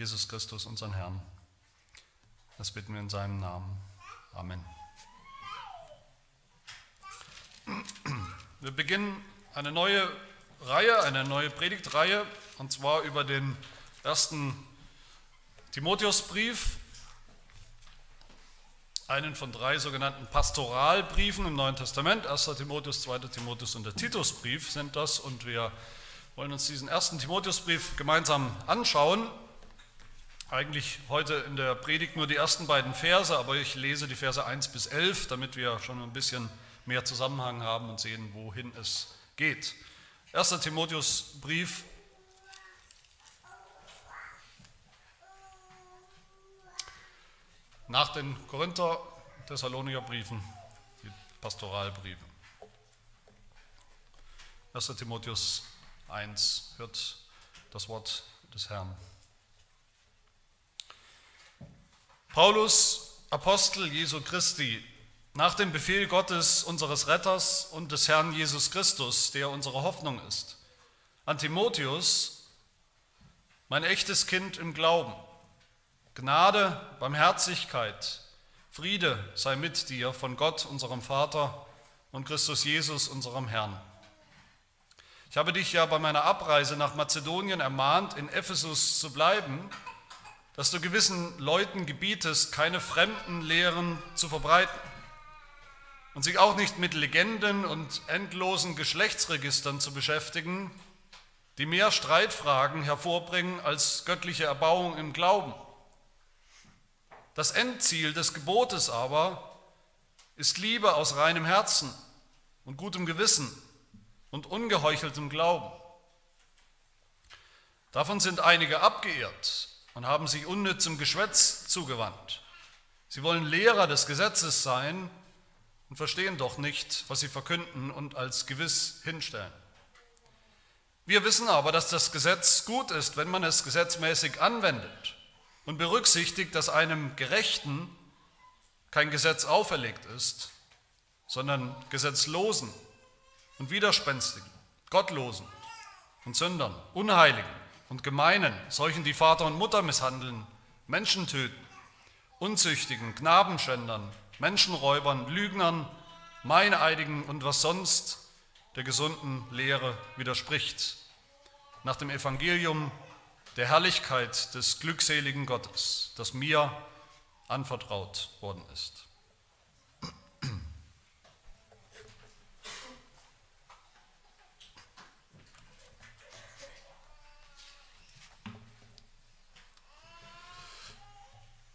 Jesus Christus, unseren Herrn. Das bitten wir in seinem Namen. Amen. Wir beginnen eine neue Reihe, eine neue Predigtreihe, und zwar über den ersten Timotheusbrief, einen von drei sogenannten Pastoralbriefen im Neuen Testament. 1. Timotheus, 2. Timotheus und der Titusbrief sind das. Und wir wollen uns diesen ersten Timotheusbrief gemeinsam anschauen. Eigentlich heute in der Predigt nur die ersten beiden Verse, aber ich lese die Verse 1 bis 11, damit wir schon ein bisschen mehr Zusammenhang haben und sehen, wohin es geht. 1. Timotheusbrief, nach den Korinther, Thessalonicher Briefen, die Pastoralbriefe. 1. Timotheus 1 hört das Wort des Herrn. Paulus, Apostel Jesu Christi, nach dem Befehl Gottes, unseres Retters und des Herrn Jesus Christus, der unsere Hoffnung ist, an Timotheus, mein echtes Kind im Glauben, Gnade, Barmherzigkeit, Friede sei mit dir von Gott, unserem Vater und Christus Jesus, unserem Herrn. Ich habe dich ja bei meiner Abreise nach Mazedonien ermahnt, in Ephesus zu bleiben, dass du gewissen Leuten gebietest, keine fremden Lehren zu verbreiten und sich auch nicht mit Legenden und endlosen Geschlechtsregistern zu beschäftigen, die mehr Streitfragen hervorbringen als göttliche Erbauung im Glauben. Das Endziel des Gebotes aber ist Liebe aus reinem Herzen und gutem Gewissen und ungeheucheltem Glauben. Davon sind einige abgeirrt und haben sich unnützem Geschwätz zugewandt. Sie wollen Lehrer des Gesetzes sein und verstehen doch nicht, was sie verkünden und als gewiss hinstellen. Wir wissen aber, dass das Gesetz gut ist, wenn man es gesetzmäßig anwendet und berücksichtigt, dass einem Gerechten kein Gesetz auferlegt ist, sondern Gesetzlosen und Widerspenstigen, Gottlosen und Sündern, Unheiligen und Gemeinen, solchen, die Vater und Mutter misshandeln, Menschen töten, Unzüchtigen, Knabenschändern, Menschenräubern, Lügnern, Meineidigen und was sonst der gesunden Lehre widerspricht, nach dem Evangelium der Herrlichkeit des glückseligen Gottes, das mir anvertraut worden ist.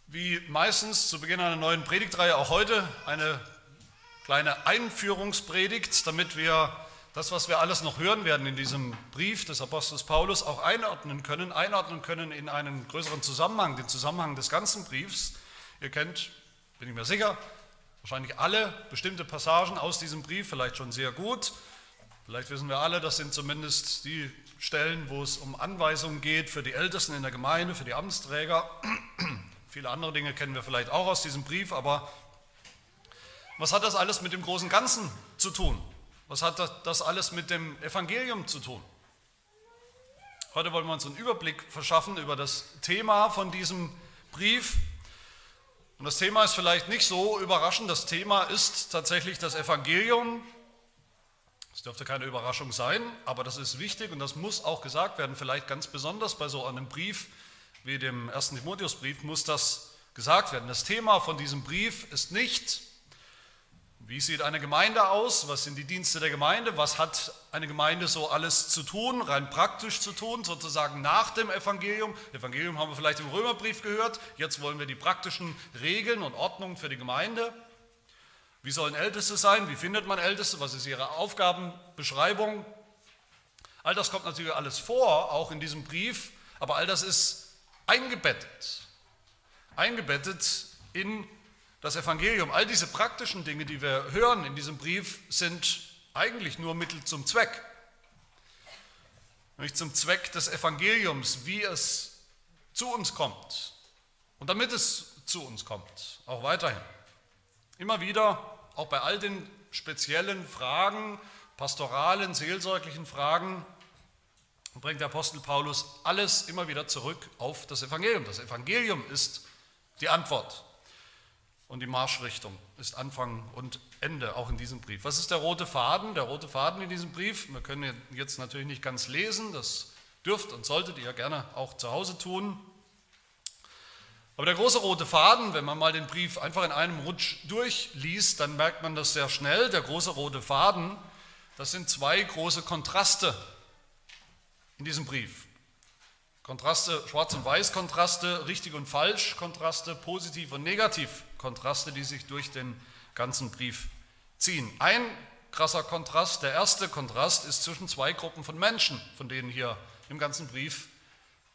Wie meistens zu Beginn einer neuen Predigtreihe auch heute eine kleine Einführungspredigt, damit wir das, was wir alles noch hören werden in diesem Brief des Apostels Paulus, auch einordnen können, einordnen können in einen größeren Zusammenhang, den Zusammenhang des ganzen Briefs. Ihr kennt, bin ich mir sicher, wahrscheinlich alle bestimmte Passagen aus diesem Brief, vielleicht schon sehr gut. Vielleicht wissen wir alle, das sind zumindest die Stellen, wo es um Anweisungen geht für die Ältesten in der Gemeinde, für die Amtsträger. Viele andere Dinge kennen wir vielleicht auch aus diesem Brief, aber was hat das alles mit dem großen Ganzen zu tun? Was hat das alles mit dem Evangelium zu tun? Heute wollen wir uns einen Überblick verschaffen über das Thema von diesem Brief. Und das Thema ist vielleicht nicht so überraschend. Das Thema ist tatsächlich das Evangelium. Das dürfte keine Überraschung sein, aber das ist wichtig und das muss auch gesagt werden. Vielleicht ganz besonders bei so einem Brief wie dem ersten Timotheusbrief muss das gesagt werden. Das Thema von diesem Brief ist nicht wie sieht eine Gemeinde aus? Was sind die Dienste der Gemeinde? Was hat eine Gemeinde so alles zu tun, rein praktisch zu tun, sozusagen nach dem Evangelium? Evangelium haben wir vielleicht im Römerbrief gehört. Jetzt wollen wir die praktischen Regeln und Ordnungen für die Gemeinde. Wie sollen Älteste sein? Wie findet man Älteste? Was ist ihre Aufgabenbeschreibung? All das kommt natürlich alles vor, auch in diesem Brief, aber all das ist eingebettet. Eingebettet in das Evangelium, all diese praktischen Dinge, die wir hören in diesem Brief, sind eigentlich nur Mittel zum Zweck. Nämlich zum Zweck des Evangeliums, wie es zu uns kommt und damit es zu uns kommt, auch weiterhin. Immer wieder, auch bei all den speziellen Fragen, pastoralen, seelsorglichen Fragen, bringt der Apostel Paulus alles immer wieder zurück auf das Evangelium. Das Evangelium ist die Antwort und die Marschrichtung ist Anfang und Ende auch in diesem Brief. Was ist der rote Faden? Der rote Faden in diesem Brief, wir können jetzt natürlich nicht ganz lesen, das dürft und solltet ihr gerne auch zu Hause tun. Aber der große rote Faden, wenn man mal den Brief einfach in einem Rutsch durchliest, dann merkt man das sehr schnell. Der große rote Faden, das sind zwei große Kontraste in diesem Brief. Kontraste, Schwarz- und Weiß-Kontraste, richtig und falsch Kontraste, positiv und negativ Kontraste, die sich durch den ganzen Brief ziehen. Ein krasser Kontrast, der erste Kontrast ist zwischen zwei Gruppen von Menschen, von denen hier im ganzen Brief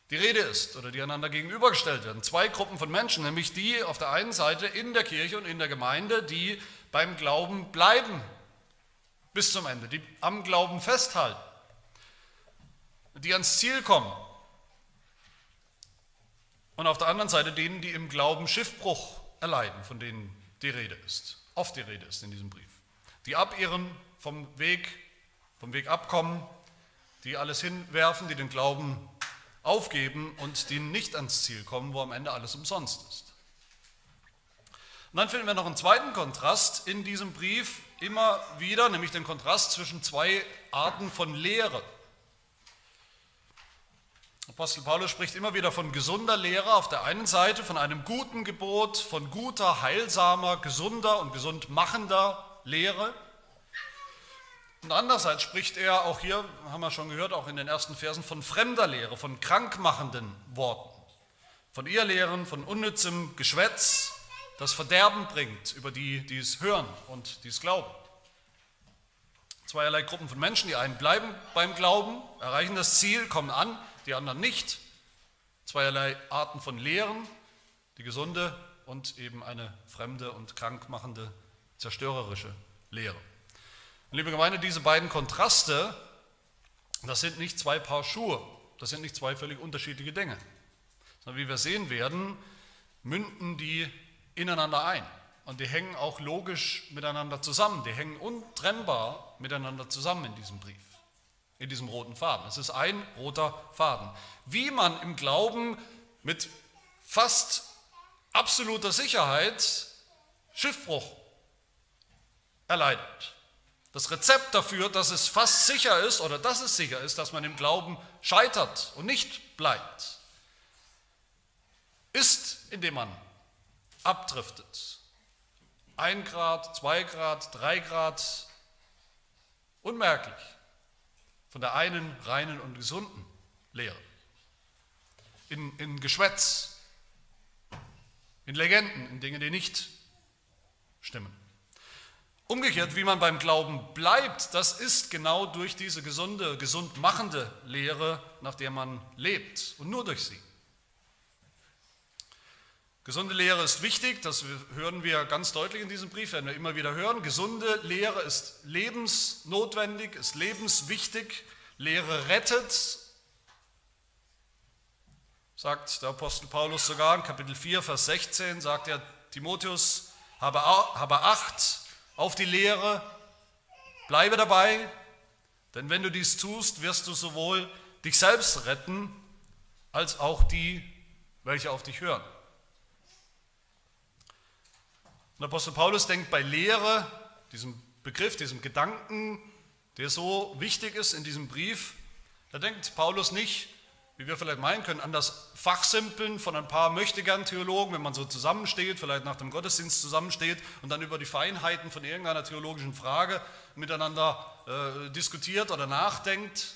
die Rede ist oder die einander gegenübergestellt werden. Zwei Gruppen von Menschen, nämlich die auf der einen Seite in der Kirche und in der Gemeinde, die beim Glauben bleiben bis zum Ende, die am Glauben festhalten, die ans Ziel kommen. Und auf der anderen Seite denen, die im Glauben Schiffbruch erleiden, von denen die Rede ist, oft die Rede ist in diesem Brief. Die abirren vom Weg, vom Weg abkommen, die alles hinwerfen, die den Glauben aufgeben und die nicht ans Ziel kommen, wo am Ende alles umsonst ist. Und dann finden wir noch einen zweiten Kontrast in diesem Brief immer wieder, nämlich den Kontrast zwischen zwei Arten von Lehre. Apostel Paulus spricht immer wieder von gesunder Lehre auf der einen Seite, von einem guten Gebot, von guter, heilsamer, gesunder und gesund machender Lehre. Und andererseits spricht er auch hier, haben wir schon gehört, auch in den ersten Versen von fremder Lehre, von krankmachenden Worten, von Irrlehren, von unnützem Geschwätz, das Verderben bringt über die, die es hören und die es glauben. Zweierlei Gruppen von Menschen, die einen bleiben beim Glauben, erreichen das Ziel, kommen an, die anderen nicht. Zweierlei Arten von Lehren, die gesunde und eben eine fremde und krankmachende, zerstörerische Lehre. Und liebe Gemeinde, diese beiden Kontraste, das sind nicht zwei Paar Schuhe, das sind nicht zwei völlig unterschiedliche Dinge, sondern wie wir sehen werden, münden die ineinander ein. Und die hängen auch logisch miteinander zusammen, die hängen untrennbar miteinander zusammen in diesem Brief, in diesem roten Faden. Es ist ein roter Faden. Wie man im Glauben mit fast absoluter Sicherheit Schiffbruch erleidet. Das Rezept dafür, dass es fast sicher ist oder dass es sicher ist, dass man im Glauben scheitert und nicht bleibt, ist, indem man abdriftet. Ein Grad, zwei Grad, drei Grad, unmerklich von der einen reinen und gesunden Lehre. In, in Geschwätz, in Legenden, in Dingen, die nicht stimmen. Umgekehrt, wie man beim Glauben bleibt, das ist genau durch diese gesunde, gesund machende Lehre, nach der man lebt und nur durch sie. Gesunde Lehre ist wichtig, das hören wir ganz deutlich in diesem Brief, werden wir immer wieder hören. Gesunde Lehre ist lebensnotwendig, ist lebenswichtig. Lehre rettet, sagt der Apostel Paulus sogar in Kapitel 4, Vers 16, sagt er Timotheus, habe, Acht auf die Lehre, bleibe dabei, denn wenn du dies tust, wirst du sowohl dich selbst retten, als auch die, welche auf dich hören. Und Apostel Paulus denkt bei Lehre, diesem Begriff, diesem Gedanken, der so wichtig ist in diesem Brief, da denkt Paulus nicht wie wir vielleicht meinen können, an das Fachsimpeln von ein paar Möchtegern-Theologen, wenn man so zusammensteht, vielleicht nach dem Gottesdienst zusammensteht und dann über die Feinheiten von irgendeiner theologischen Frage miteinander äh, diskutiert oder nachdenkt.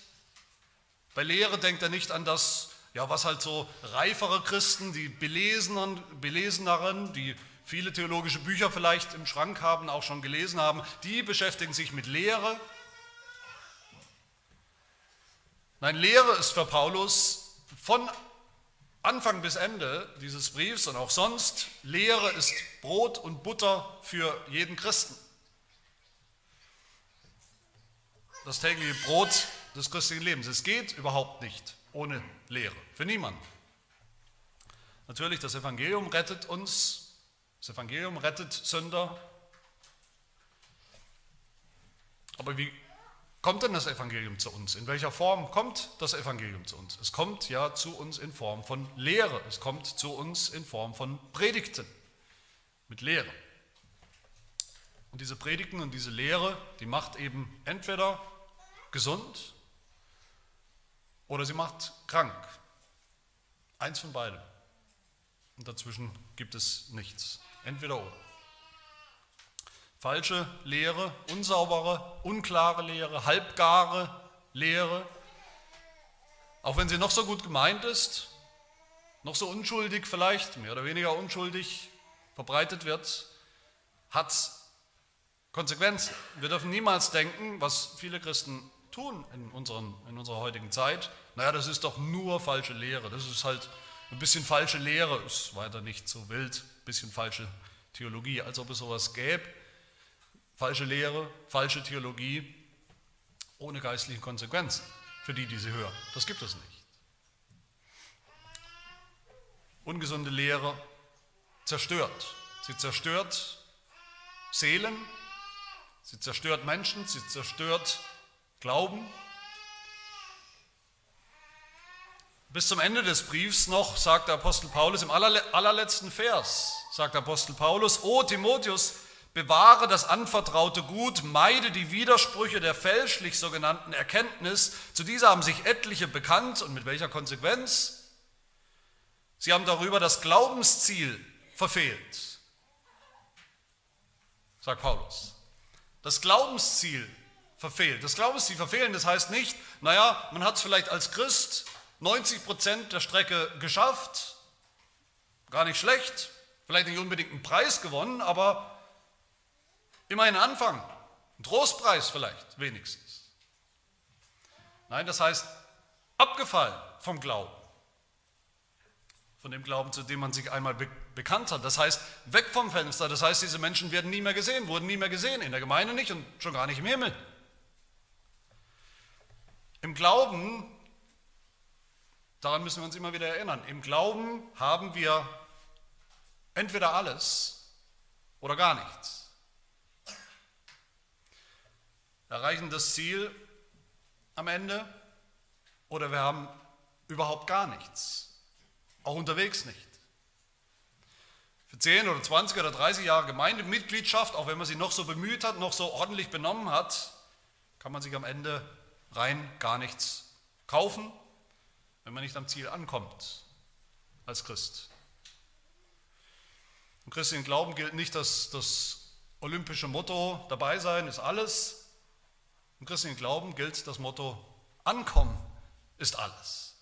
Bei Lehre denkt er nicht an das, ja, was halt so reifere Christen, die beleseneren, beleseneren, die viele theologische Bücher vielleicht im Schrank haben, auch schon gelesen haben, die beschäftigen sich mit Lehre Nein, Lehre ist für Paulus von Anfang bis Ende dieses Briefs und auch sonst, Lehre ist Brot und Butter für jeden Christen. Das tägliche Brot des christlichen Lebens. Es geht überhaupt nicht ohne Lehre, für niemanden. Natürlich, das Evangelium rettet uns, das Evangelium rettet Sünder. Aber wie kommt denn das Evangelium zu uns? In welcher Form kommt das Evangelium zu uns? Es kommt ja zu uns in Form von Lehre. Es kommt zu uns in Form von Predigten mit Lehre. Und diese Predigten und diese Lehre, die macht eben entweder gesund oder sie macht krank. Eins von beidem. Und dazwischen gibt es nichts. Entweder oder. Falsche Lehre, unsaubere, unklare Lehre, halbgare Lehre, auch wenn sie noch so gut gemeint ist, noch so unschuldig vielleicht, mehr oder weniger unschuldig verbreitet wird, hat Konsequenzen. Wir dürfen niemals denken, was viele Christen tun in, unseren, in unserer heutigen Zeit, naja, das ist doch nur falsche Lehre, das ist halt ein bisschen falsche Lehre, ist weiter nicht so wild, bisschen falsche Theologie, als ob es sowas gäbe. Falsche Lehre, falsche Theologie ohne geistliche Konsequenzen für die, die sie hören. Das gibt es nicht. Ungesunde Lehre zerstört. Sie zerstört Seelen, sie zerstört Menschen, sie zerstört Glauben. Bis zum Ende des Briefs noch sagt der Apostel Paulus im allerletzten Vers, sagt Apostel Paulus, O Timotheus, bewahre das anvertraute Gut, meide die Widersprüche der fälschlich sogenannten Erkenntnis. Zu dieser haben sich etliche bekannt und mit welcher Konsequenz? Sie haben darüber das Glaubensziel verfehlt, sagt Paulus. Das Glaubensziel verfehlt. Das Glaubensziel verfehlen, das heißt nicht, naja, man hat es vielleicht als Christ 90 Prozent der Strecke geschafft, gar nicht schlecht, vielleicht nicht unbedingt einen Preis gewonnen, aber immerhin Anfang, ein Trostpreis vielleicht wenigstens. Nein, das heißt abgefallen vom Glauben, von dem Glauben, zu dem man sich einmal be bekannt hat. Das heißt weg vom Fenster, das heißt diese Menschen werden nie mehr gesehen, wurden nie mehr gesehen, in der Gemeinde nicht und schon gar nicht im Himmel. Im Glauben Daran müssen wir uns immer wieder erinnern. Im Glauben haben wir entweder alles oder gar nichts. Erreichen das Ziel am Ende oder wir haben überhaupt gar nichts. Auch unterwegs nicht. Für 10 oder 20 oder 30 Jahre Gemeindemitgliedschaft, auch wenn man sie noch so bemüht hat, noch so ordentlich benommen hat, kann man sich am Ende rein gar nichts kaufen wenn man nicht am Ziel ankommt als Christ. Im christlichen Glauben gilt nicht das, das olympische Motto, dabei sein ist alles. Im christlichen Glauben gilt das Motto, ankommen ist alles.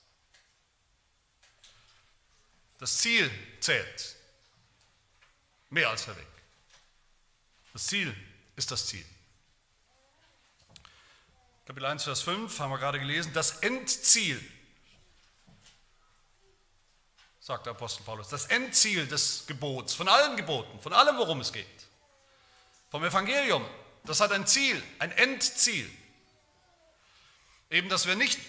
Das Ziel zählt mehr als der Weg. Das Ziel ist das Ziel. Kapitel 1, Vers 5 haben wir gerade gelesen, das Endziel sagt der Apostel Paulus, das Endziel des Gebots, von allen Geboten, von allem, worum es geht, vom Evangelium, das hat ein Ziel, ein Endziel. Eben, dass wir nicht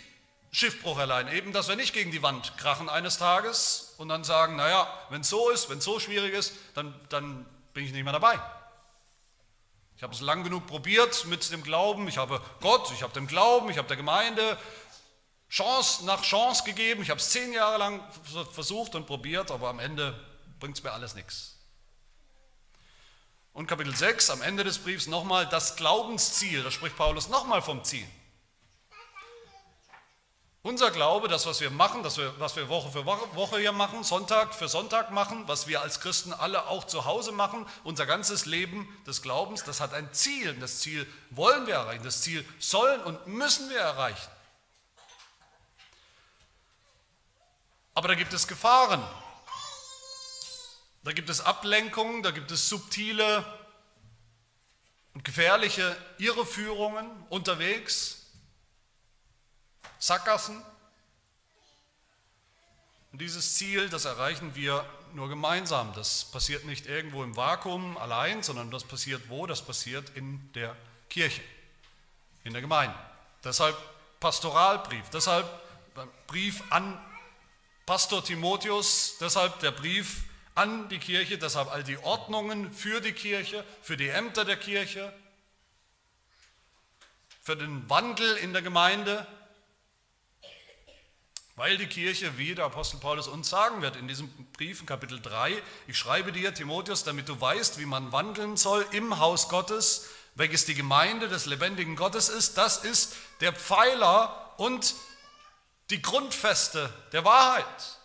Schiffbruch erleiden, eben, dass wir nicht gegen die Wand krachen eines Tages und dann sagen, naja, wenn es so ist, wenn es so schwierig ist, dann, dann bin ich nicht mehr dabei. Ich habe es lang genug probiert mit dem Glauben, ich habe Gott, ich habe den Glauben, ich habe der Gemeinde, Chance nach Chance gegeben. Ich habe es zehn Jahre lang versucht und probiert, aber am Ende bringt es mir alles nichts. Und Kapitel 6, am Ende des Briefs nochmal das Glaubensziel. Da spricht Paulus nochmal vom Ziel. Unser Glaube, das, was wir machen, das, was wir Woche für Woche hier machen, Sonntag für Sonntag machen, was wir als Christen alle auch zu Hause machen, unser ganzes Leben des Glaubens, das hat ein Ziel. Das Ziel wollen wir erreichen, das Ziel sollen und müssen wir erreichen. Aber da gibt es Gefahren. Da gibt es Ablenkungen, da gibt es subtile und gefährliche Irreführungen unterwegs, Sackgassen. Und dieses Ziel, das erreichen wir nur gemeinsam. Das passiert nicht irgendwo im Vakuum allein, sondern das passiert wo? Das passiert in der Kirche, in der Gemeinde. Deshalb Pastoralbrief, deshalb Brief an Pastor Timotheus, deshalb der Brief an die Kirche, deshalb all die Ordnungen für die Kirche, für die Ämter der Kirche, für den Wandel in der Gemeinde, weil die Kirche, wie der Apostel Paulus uns sagen wird in diesem Brief in Kapitel 3, ich schreibe dir, Timotheus, damit du weißt, wie man wandeln soll im Haus Gottes, welches die Gemeinde des lebendigen Gottes ist, das ist der Pfeiler und die Grundfeste der Wahrheit.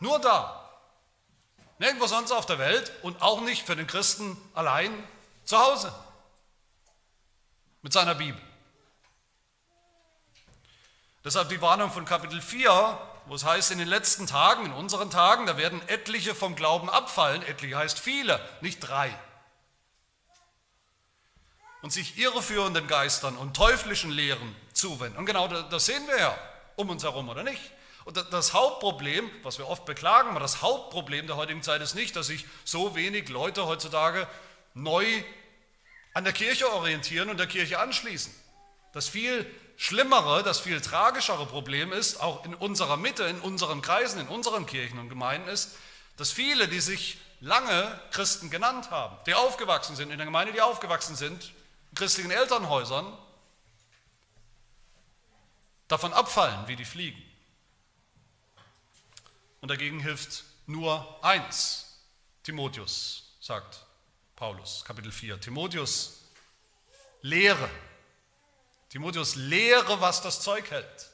Nur da. Nirgendwo sonst auf der Welt und auch nicht für den Christen allein zu Hause mit seiner Bibel. Deshalb die Warnung von Kapitel 4, wo es heißt, in den letzten Tagen, in unseren Tagen, da werden etliche vom Glauben abfallen. Etliche heißt viele, nicht drei. Und sich irreführenden Geistern und teuflischen Lehren zuwenden. Und genau das sehen wir ja um uns herum, oder nicht? Und das Hauptproblem, was wir oft beklagen, aber das Hauptproblem der heutigen Zeit ist nicht, dass sich so wenig Leute heutzutage neu an der Kirche orientieren und der Kirche anschließen. Das viel schlimmere, das viel tragischere Problem ist, auch in unserer Mitte, in unseren Kreisen, in unseren Kirchen und Gemeinden ist, dass viele, die sich lange Christen genannt haben, die aufgewachsen sind in der Gemeinde, die aufgewachsen sind in christlichen Elternhäusern, davon abfallen wie die Fliegen. Und dagegen hilft nur eins. Timotheus, sagt Paulus, Kapitel 4. Timotheus, lehre. Timotheus, lehre, was das Zeug hält.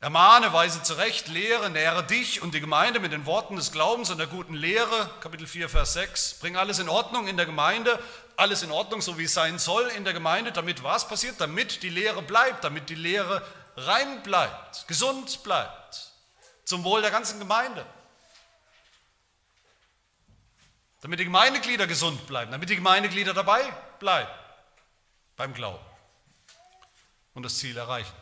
Ermahne, weise zurecht, lehre, nähre dich und die Gemeinde mit den Worten des Glaubens und der guten Lehre, Kapitel 4, Vers 6. Bring alles in Ordnung in der Gemeinde, alles in Ordnung, so wie es sein soll in der Gemeinde, damit was passiert? Damit die Lehre bleibt, damit die Lehre rein bleibt, gesund bleibt, zum Wohl der ganzen Gemeinde. Damit die Gemeindeglieder gesund bleiben, damit die Gemeindeglieder dabei bleiben beim Glauben und das Ziel erreichen.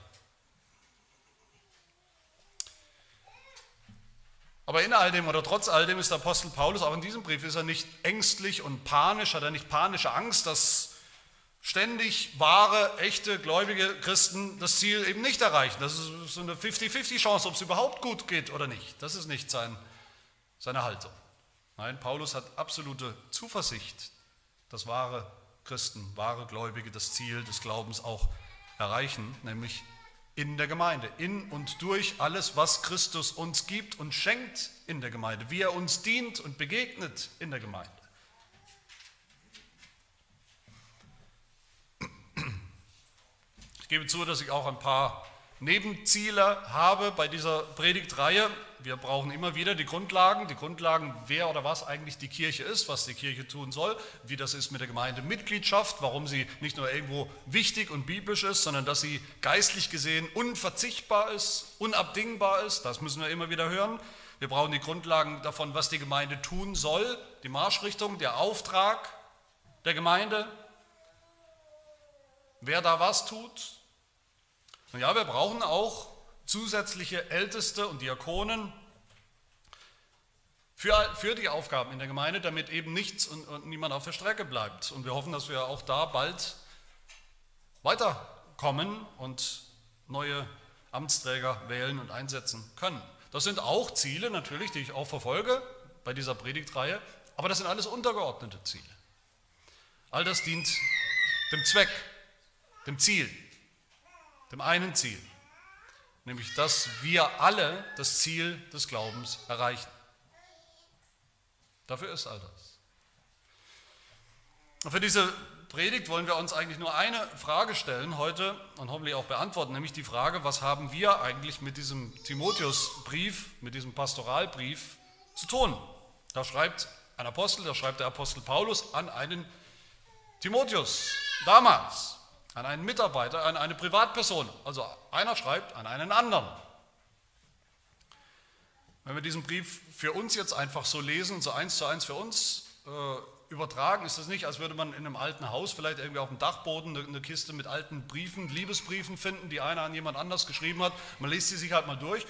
Aber in all dem oder trotz all dem ist der Apostel Paulus, auch in diesem Brief ist er nicht ängstlich und panisch, hat er nicht panische Angst, dass ständig wahre, echte, gläubige Christen das Ziel eben nicht erreichen. Das ist so eine 50-50 Chance, ob es überhaupt gut geht oder nicht. Das ist nicht sein, seine Haltung. Nein, Paulus hat absolute Zuversicht, dass wahre Christen, wahre Gläubige das Ziel des Glaubens auch erreichen, nämlich in der Gemeinde, in und durch alles, was Christus uns gibt und schenkt in der Gemeinde, wie er uns dient und begegnet in der Gemeinde. Ich gebe zu, dass ich auch ein paar Nebenziele habe bei dieser Predigtreihe. Wir brauchen immer wieder die Grundlagen, die Grundlagen, wer oder was eigentlich die Kirche ist, was die Kirche tun soll, wie das ist mit der Gemeindemitgliedschaft, warum sie nicht nur irgendwo wichtig und biblisch ist, sondern dass sie geistlich gesehen unverzichtbar ist, unabdingbar ist. Das müssen wir immer wieder hören. Wir brauchen die Grundlagen davon, was die Gemeinde tun soll, die Marschrichtung, der Auftrag der Gemeinde, wer da was tut, und ja, wir brauchen auch zusätzliche Älteste und Diakonen für, für die Aufgaben in der Gemeinde, damit eben nichts und, und niemand auf der Strecke bleibt. Und wir hoffen, dass wir auch da bald weiterkommen und neue Amtsträger wählen und einsetzen können. Das sind auch Ziele natürlich, die ich auch verfolge bei dieser Predigtreihe, aber das sind alles untergeordnete Ziele. All das dient dem Zweck, dem Ziel dem einen Ziel, nämlich dass wir alle das Ziel des Glaubens erreichen. Dafür ist all das. Und für diese Predigt wollen wir uns eigentlich nur eine Frage stellen heute und hoffentlich auch beantworten, nämlich die Frage, was haben wir eigentlich mit diesem Timotheusbrief, mit diesem Pastoralbrief zu tun? Da schreibt ein Apostel, da schreibt der Apostel Paulus an einen Timotheus damals an einen Mitarbeiter, an eine Privatperson. Also einer schreibt an einen anderen. Wenn wir diesen Brief für uns jetzt einfach so lesen, so eins zu eins für uns äh, übertragen, ist das nicht, als würde man in einem alten Haus vielleicht irgendwie auf dem Dachboden eine, eine Kiste mit alten Briefen, Liebesbriefen finden, die einer an jemand anders geschrieben hat. Man liest sie sich halt mal durch,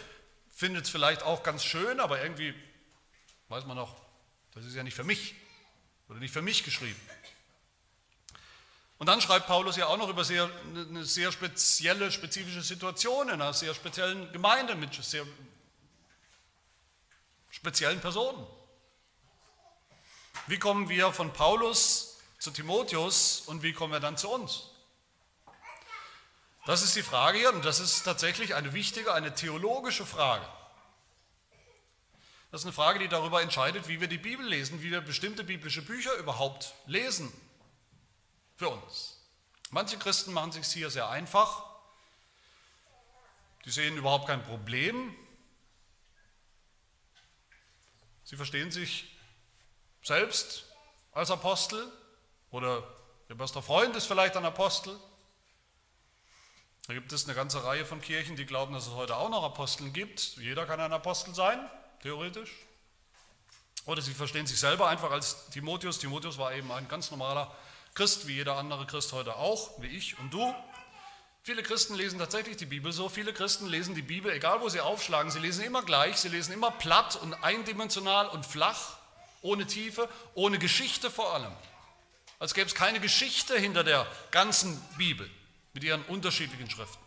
findet es vielleicht auch ganz schön, aber irgendwie weiß man noch, das ist ja nicht für mich oder nicht für mich geschrieben. Und dann schreibt Paulus ja auch noch über sehr, eine sehr spezielle, spezifische Situation in einer sehr speziellen Gemeinde mit sehr speziellen Personen. Wie kommen wir von Paulus zu Timotheus und wie kommen wir dann zu uns? Das ist die Frage hier und das ist tatsächlich eine wichtige, eine theologische Frage. Das ist eine Frage, die darüber entscheidet, wie wir die Bibel lesen, wie wir bestimmte biblische Bücher überhaupt lesen für uns. Manche Christen machen es sich hier sehr einfach. Die sehen überhaupt kein Problem. Sie verstehen sich selbst als Apostel oder ihr bester Freund ist vielleicht ein Apostel. Da gibt es eine ganze Reihe von Kirchen, die glauben, dass es heute auch noch Aposteln gibt. Jeder kann ein Apostel sein, theoretisch. Oder sie verstehen sich selber einfach als Timotheus. Timotheus war eben ein ganz normaler Christ, wie jeder andere Christ heute auch, wie ich und du. Viele Christen lesen tatsächlich die Bibel so. Viele Christen lesen die Bibel, egal wo sie aufschlagen, sie lesen immer gleich, sie lesen immer platt und eindimensional und flach, ohne Tiefe, ohne Geschichte vor allem. Als gäbe es keine Geschichte hinter der ganzen Bibel mit ihren unterschiedlichen Schriften.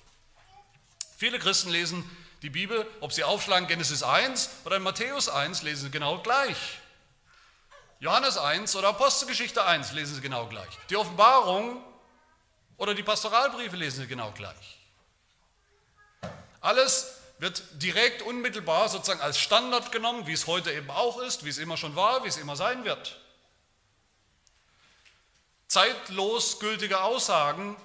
Viele Christen lesen die Bibel, ob sie aufschlagen Genesis 1 oder Matthäus 1, lesen sie genau gleich. Johannes 1 oder Apostelgeschichte 1 lesen sie genau gleich. Die Offenbarung oder die Pastoralbriefe lesen sie genau gleich. Alles wird direkt, unmittelbar sozusagen als Standard genommen, wie es heute eben auch ist, wie es immer schon war, wie es immer sein wird. Zeitlos gültige Aussagen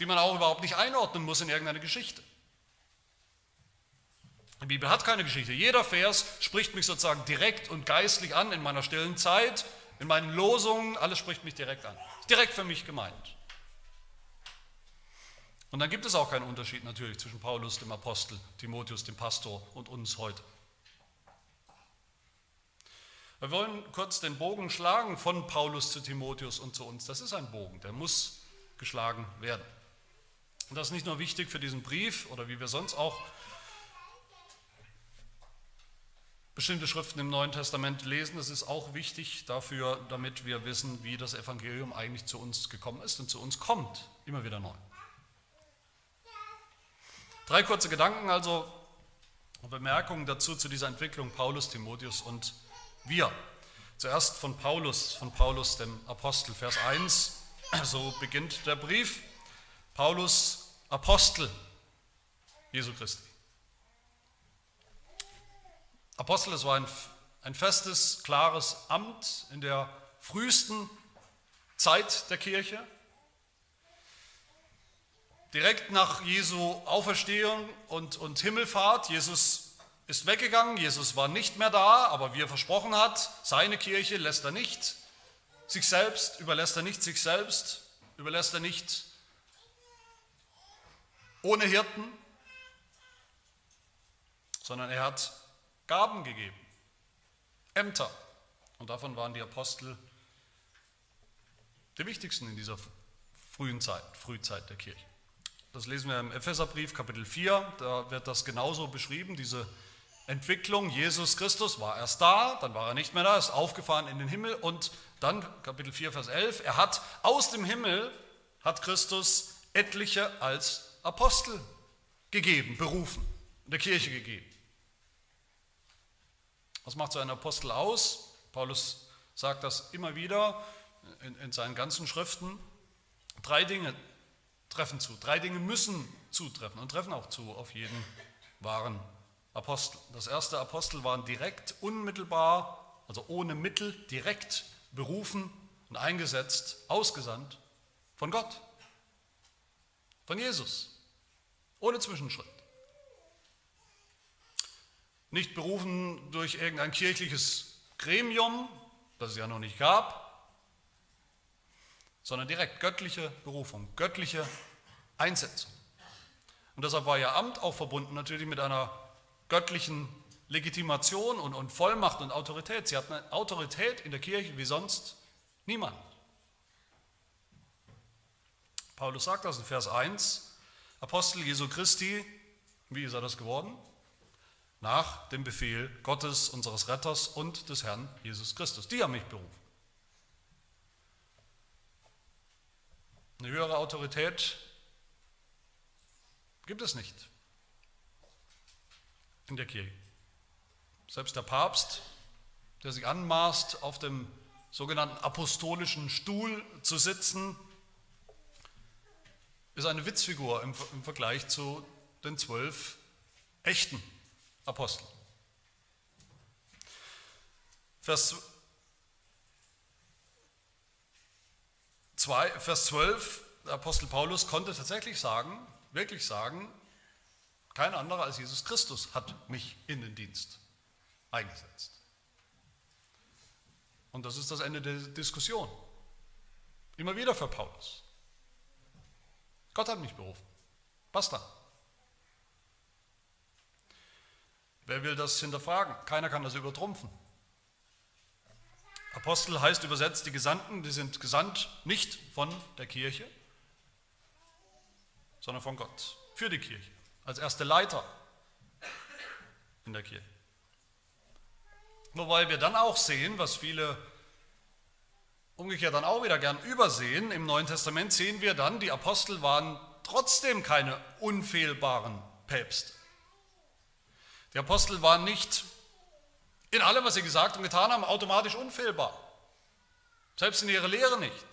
die man auch überhaupt nicht einordnen muss in irgendeine Geschichte. Die Bibel hat keine Geschichte. Jeder Vers spricht mich sozusagen direkt und geistlich an in meiner stillen Zeit, in meinen Losungen, alles spricht mich direkt an. direkt für mich gemeint. Und dann gibt es auch keinen Unterschied natürlich zwischen Paulus, dem Apostel, Timotheus, dem Pastor und uns heute. Wir wollen kurz den Bogen schlagen von Paulus zu Timotheus und zu uns. Das ist ein Bogen, der muss geschlagen werden. Und das ist nicht nur wichtig für diesen Brief oder wie wir sonst auch bestimmte Schriften im Neuen Testament lesen, das ist auch wichtig dafür, damit wir wissen, wie das Evangelium eigentlich zu uns gekommen ist und zu uns kommt, immer wieder neu. Drei kurze Gedanken also Bemerkungen dazu zu dieser Entwicklung Paulus, Timotheus und wir. Zuerst von Paulus, von Paulus dem Apostel, Vers 1, so beginnt der Brief. Paulus Apostel Jesu Christi. Apostel, es war ein, ein festes, klares Amt in der frühesten Zeit der Kirche. Direkt nach Jesu Auferstehung und, und Himmelfahrt, Jesus ist weggegangen, Jesus war nicht mehr da, aber wie er versprochen hat, seine Kirche lässt er nicht sich selbst, überlässt er nicht sich selbst, überlässt er nicht ohne Hirten, sondern er hat Gaben gegeben, Ämter. Und davon waren die Apostel die wichtigsten in dieser frühen Zeit, Frühzeit der Kirche. Das lesen wir im Epheserbrief Kapitel 4, da wird das genauso beschrieben, diese Entwicklung. Jesus Christus war erst da, dann war er nicht mehr da, ist aufgefahren in den Himmel und dann Kapitel 4, Vers 11, er hat aus dem Himmel, hat Christus etliche als Apostel gegeben, berufen, in der Kirche gegeben. Was macht so ein Apostel aus? Paulus sagt das immer wieder in, in seinen ganzen Schriften. Drei Dinge treffen zu, drei Dinge müssen zutreffen und treffen auch zu auf jeden wahren Apostel. Das erste Apostel waren direkt, unmittelbar, also ohne Mittel, direkt berufen und eingesetzt, ausgesandt von Gott von Jesus, ohne Zwischenschritt. Nicht berufen durch irgendein kirchliches Gremium, das es ja noch nicht gab, sondern direkt göttliche Berufung, göttliche Einsetzung. Und deshalb war ihr Amt auch verbunden natürlich mit einer göttlichen Legitimation und, und Vollmacht und Autorität. Sie hatten eine Autorität in der Kirche wie sonst niemand. Paulus sagt das in Vers 1, Apostel Jesu Christi, wie ist er das geworden? Nach dem Befehl Gottes, unseres Retters und des Herrn Jesus Christus. Die haben mich berufen. Eine höhere Autorität gibt es nicht in der Kirche. Selbst der Papst, der sich anmaßt, auf dem sogenannten apostolischen Stuhl zu sitzen, ist eine Witzfigur im, Vergleich zu den zwölf echten Aposteln. Vers, 2, Vers 12, der Apostel Paulus konnte tatsächlich sagen, wirklich sagen, kein anderer als Jesus Christus hat mich in den Dienst eingesetzt. Und das ist das Ende der Diskussion. Immer wieder für Paulus. Gott hat mich berufen. Basta. Wer will das hinterfragen? Keiner kann das übertrumpfen. Apostel heißt übersetzt die Gesandten, die sind gesandt nicht von der Kirche, sondern von Gott, für die Kirche, als erste Leiter in der Kirche. Wobei wir dann auch sehen, was viele umgekehrt dann auch wieder gern übersehen, im Neuen Testament sehen wir dann, die Apostel waren trotzdem keine unfehlbaren Päpste. Die Apostel waren nicht in allem, was sie gesagt und getan haben, automatisch unfehlbar. Selbst in ihrer Lehre nicht.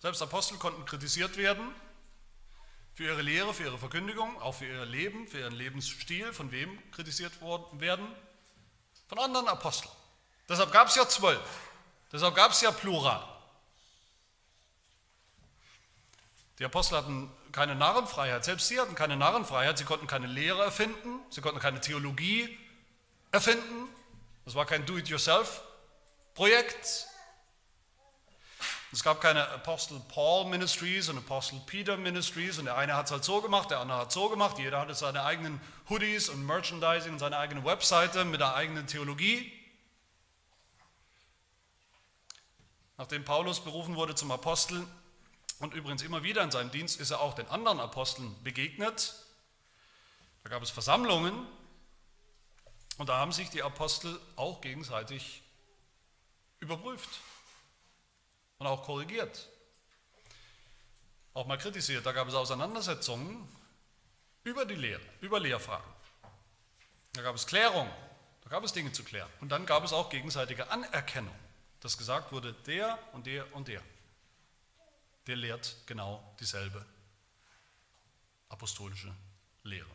Selbst Apostel konnten kritisiert werden für ihre Lehre, für ihre Verkündigung, auch für ihr Leben, für ihren Lebensstil. Von wem kritisiert werden? Von anderen Aposteln. Deshalb gab es ja zwölf. Deshalb gab es ja Plural. Die Apostel hatten keine Narrenfreiheit. Selbst sie hatten keine Narrenfreiheit. Sie konnten keine Lehre erfinden. Sie konnten keine Theologie erfinden. Das war kein Do-it-yourself-Projekt. Es gab keine Apostel Paul Ministries und Apostel Peter Ministries und der eine hat es halt so gemacht, der andere hat es so gemacht. Jeder hatte seine eigenen Hoodies und Merchandising und seine eigene Webseite mit der eigenen Theologie. Nachdem Paulus berufen wurde zum Apostel und übrigens immer wieder in seinem Dienst ist er auch den anderen Aposteln begegnet. Da gab es Versammlungen und da haben sich die Apostel auch gegenseitig überprüft und auch korrigiert. Auch mal kritisiert. Da gab es Auseinandersetzungen über die Lehre, über Lehrfragen. Da gab es Klärung, da gab es Dinge zu klären. Und dann gab es auch gegenseitige Anerkennung, dass gesagt wurde, der und der und der der lehrt genau dieselbe apostolische Lehre.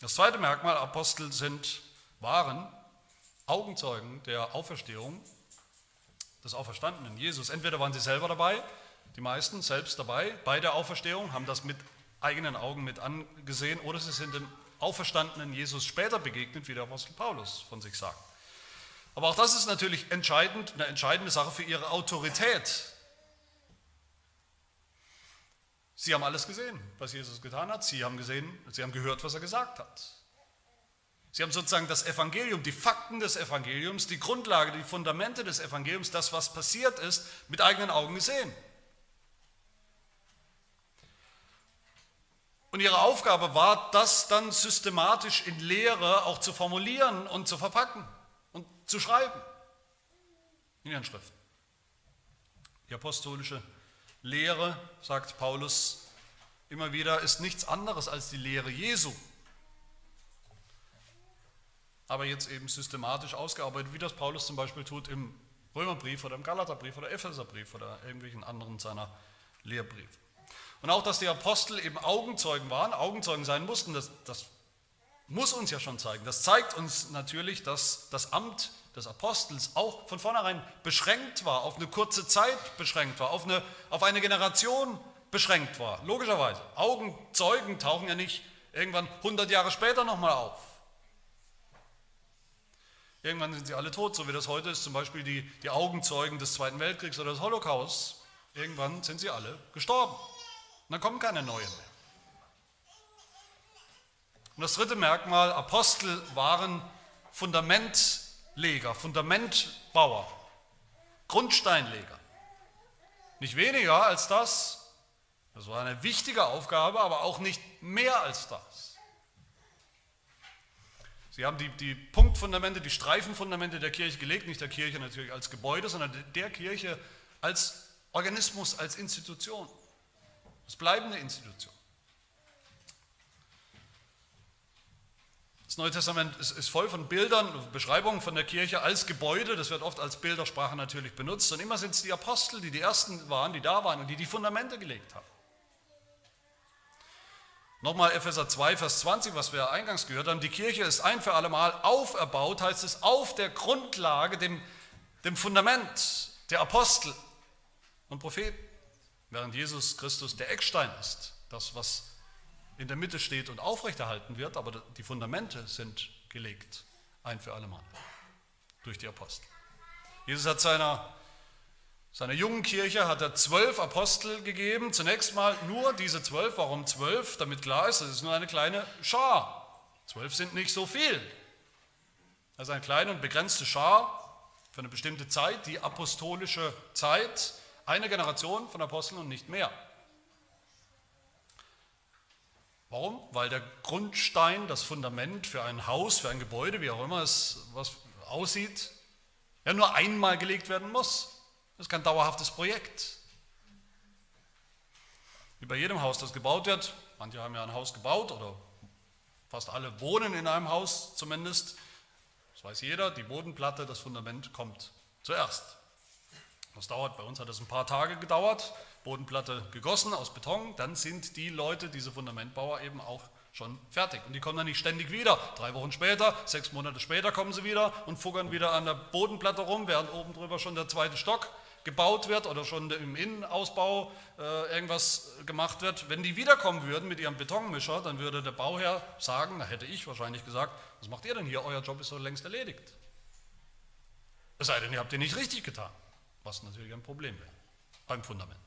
Das zweite Merkmal, Apostel sind, waren Augenzeugen der Auferstehung des auferstandenen Jesus. Entweder waren sie selber dabei, die meisten selbst dabei bei der Auferstehung, haben das mit eigenen Augen mit angesehen, oder sie sind dem auferstandenen Jesus später begegnet, wie der Apostel Paulus von sich sagt. Aber auch das ist natürlich entscheidend, eine entscheidende Sache für ihre Autorität, Sie haben alles gesehen, was Jesus getan hat. Sie haben gesehen, sie haben gehört, was er gesagt hat. Sie haben sozusagen das Evangelium, die Fakten des Evangeliums, die Grundlage, die Fundamente des Evangeliums, das, was passiert ist, mit eigenen Augen gesehen. Und ihre Aufgabe war, das dann systematisch in Lehre auch zu formulieren und zu verpacken und zu schreiben in ihren Schriften. Die apostolische Lehre, sagt Paulus immer wieder, ist nichts anderes als die Lehre Jesu. Aber jetzt eben systematisch ausgearbeitet, wie das Paulus zum Beispiel tut im Römerbrief oder im Galaterbrief oder Epheserbrief oder irgendwelchen anderen seiner Lehrbriefe. Und auch, dass die Apostel eben Augenzeugen waren, Augenzeugen sein mussten, das, das muss uns ja schon zeigen. Das zeigt uns natürlich, dass das Amt des Apostels auch von vornherein beschränkt war, auf eine kurze Zeit beschränkt war, auf eine, auf eine Generation beschränkt war. Logischerweise. Augenzeugen tauchen ja nicht irgendwann 100 Jahre später nochmal auf. Irgendwann sind sie alle tot, so wie das heute ist, zum Beispiel die, die Augenzeugen des Zweiten Weltkriegs oder des Holocaust. Irgendwann sind sie alle gestorben. Und dann kommen keine neuen mehr. Und das dritte Merkmal, Apostel waren Fundament Leger, Fundamentbauer, Grundsteinleger. Nicht weniger als das, das war eine wichtige Aufgabe, aber auch nicht mehr als das. Sie haben die, die Punktfundamente, die Streifenfundamente der Kirche gelegt, nicht der Kirche natürlich als Gebäude, sondern der Kirche als Organismus, als Institution, als bleibende Institution. Das Neue Testament ist, voll von Bildern, Beschreibungen von der Kirche als Gebäude. Das wird oft als Bildersprache natürlich benutzt. Und immer sind es die Apostel, die die Ersten waren, die da waren und die die Fundamente gelegt haben. Nochmal Epheser 2, Vers 20, was wir eingangs gehört haben. Die Kirche ist ein für alle Mal auferbaut, heißt es, auf der Grundlage, dem, dem Fundament der Apostel und Propheten. Während Jesus Christus der Eckstein ist, das, was in der Mitte steht und aufrechterhalten wird, aber die Fundamente sind gelegt, ein für alle Mal, durch die Apostel. Jesus hat seiner, seiner jungen Kirche hat er zwölf Apostel gegeben. Zunächst mal nur diese zwölf. Warum zwölf? Damit klar ist, das ist nur eine kleine Schar. Zwölf sind nicht so viel. Das ist eine kleine und begrenzte Schar für eine bestimmte Zeit, die apostolische Zeit, eine Generation von Aposteln und nicht mehr. Warum? Weil der Grundstein, das Fundament für ein Haus, für ein Gebäude, wie auch immer es was aussieht, ja nur einmal gelegt werden muss. Das ist kein dauerhaftes Projekt. Wie bei jedem Haus, das gebaut wird, manche haben ja ein Haus gebaut oder fast alle wohnen in einem Haus zumindest, das weiß jeder, die Bodenplatte, das Fundament kommt zuerst. Das dauert, bei uns hat es ein paar Tage gedauert, Bodenplatte gegossen aus Beton, dann sind die Leute, diese Fundamentbauer eben auch schon fertig. Und die kommen dann nicht ständig wieder. Drei Wochen später, sechs Monate später kommen sie wieder und fuggern wieder an der Bodenplatte rum, während oben drüber schon der zweite Stock gebaut wird oder schon im Innenausbau äh, irgendwas gemacht wird. Wenn die wiederkommen würden mit ihrem Betonmischer, dann würde der Bauherr sagen, da hätte ich wahrscheinlich gesagt, was macht ihr denn hier? Euer Job ist so längst erledigt. Es sei denn, ihr habt ihn nicht richtig getan, was natürlich ein Problem wäre beim Fundament.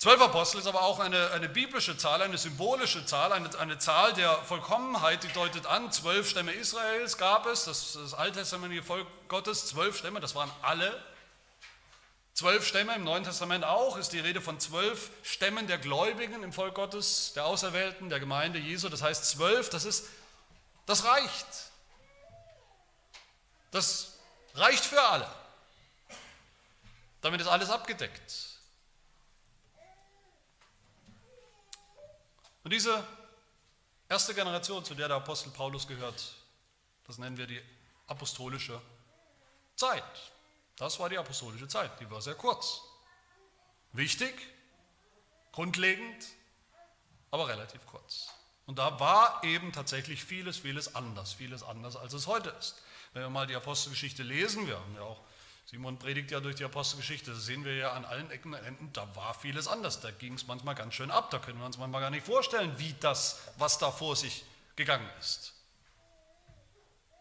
Zwölf Apostel ist aber auch eine, eine biblische Zahl, eine symbolische Zahl, eine, eine Zahl der Vollkommenheit, die deutet an, zwölf Stämme Israels gab es, das, das alttestamentliche Volk Gottes, zwölf Stämme, das waren alle. Zwölf Stämme im Neuen Testament auch, ist die Rede von zwölf Stämmen der Gläubigen im Volk Gottes, der Auserwählten, der Gemeinde Jesu. Das heißt zwölf, das ist, das reicht. Das reicht für alle. Damit ist alles abgedeckt. Und diese erste Generation, zu der der Apostel Paulus gehört, das nennen wir die apostolische Zeit. Das war die apostolische Zeit, die war sehr kurz. Wichtig, grundlegend, aber relativ kurz. Und da war eben tatsächlich vieles, vieles anders, vieles anders, als es heute ist. Wenn wir mal die Apostelgeschichte lesen, wir haben ja auch Simon predigt ja durch die Apostelgeschichte, das sehen wir ja an allen Ecken und Enden, da war vieles anders, da ging es manchmal ganz schön ab, da können wir uns manchmal gar nicht vorstellen, wie das, was da vor sich gegangen ist.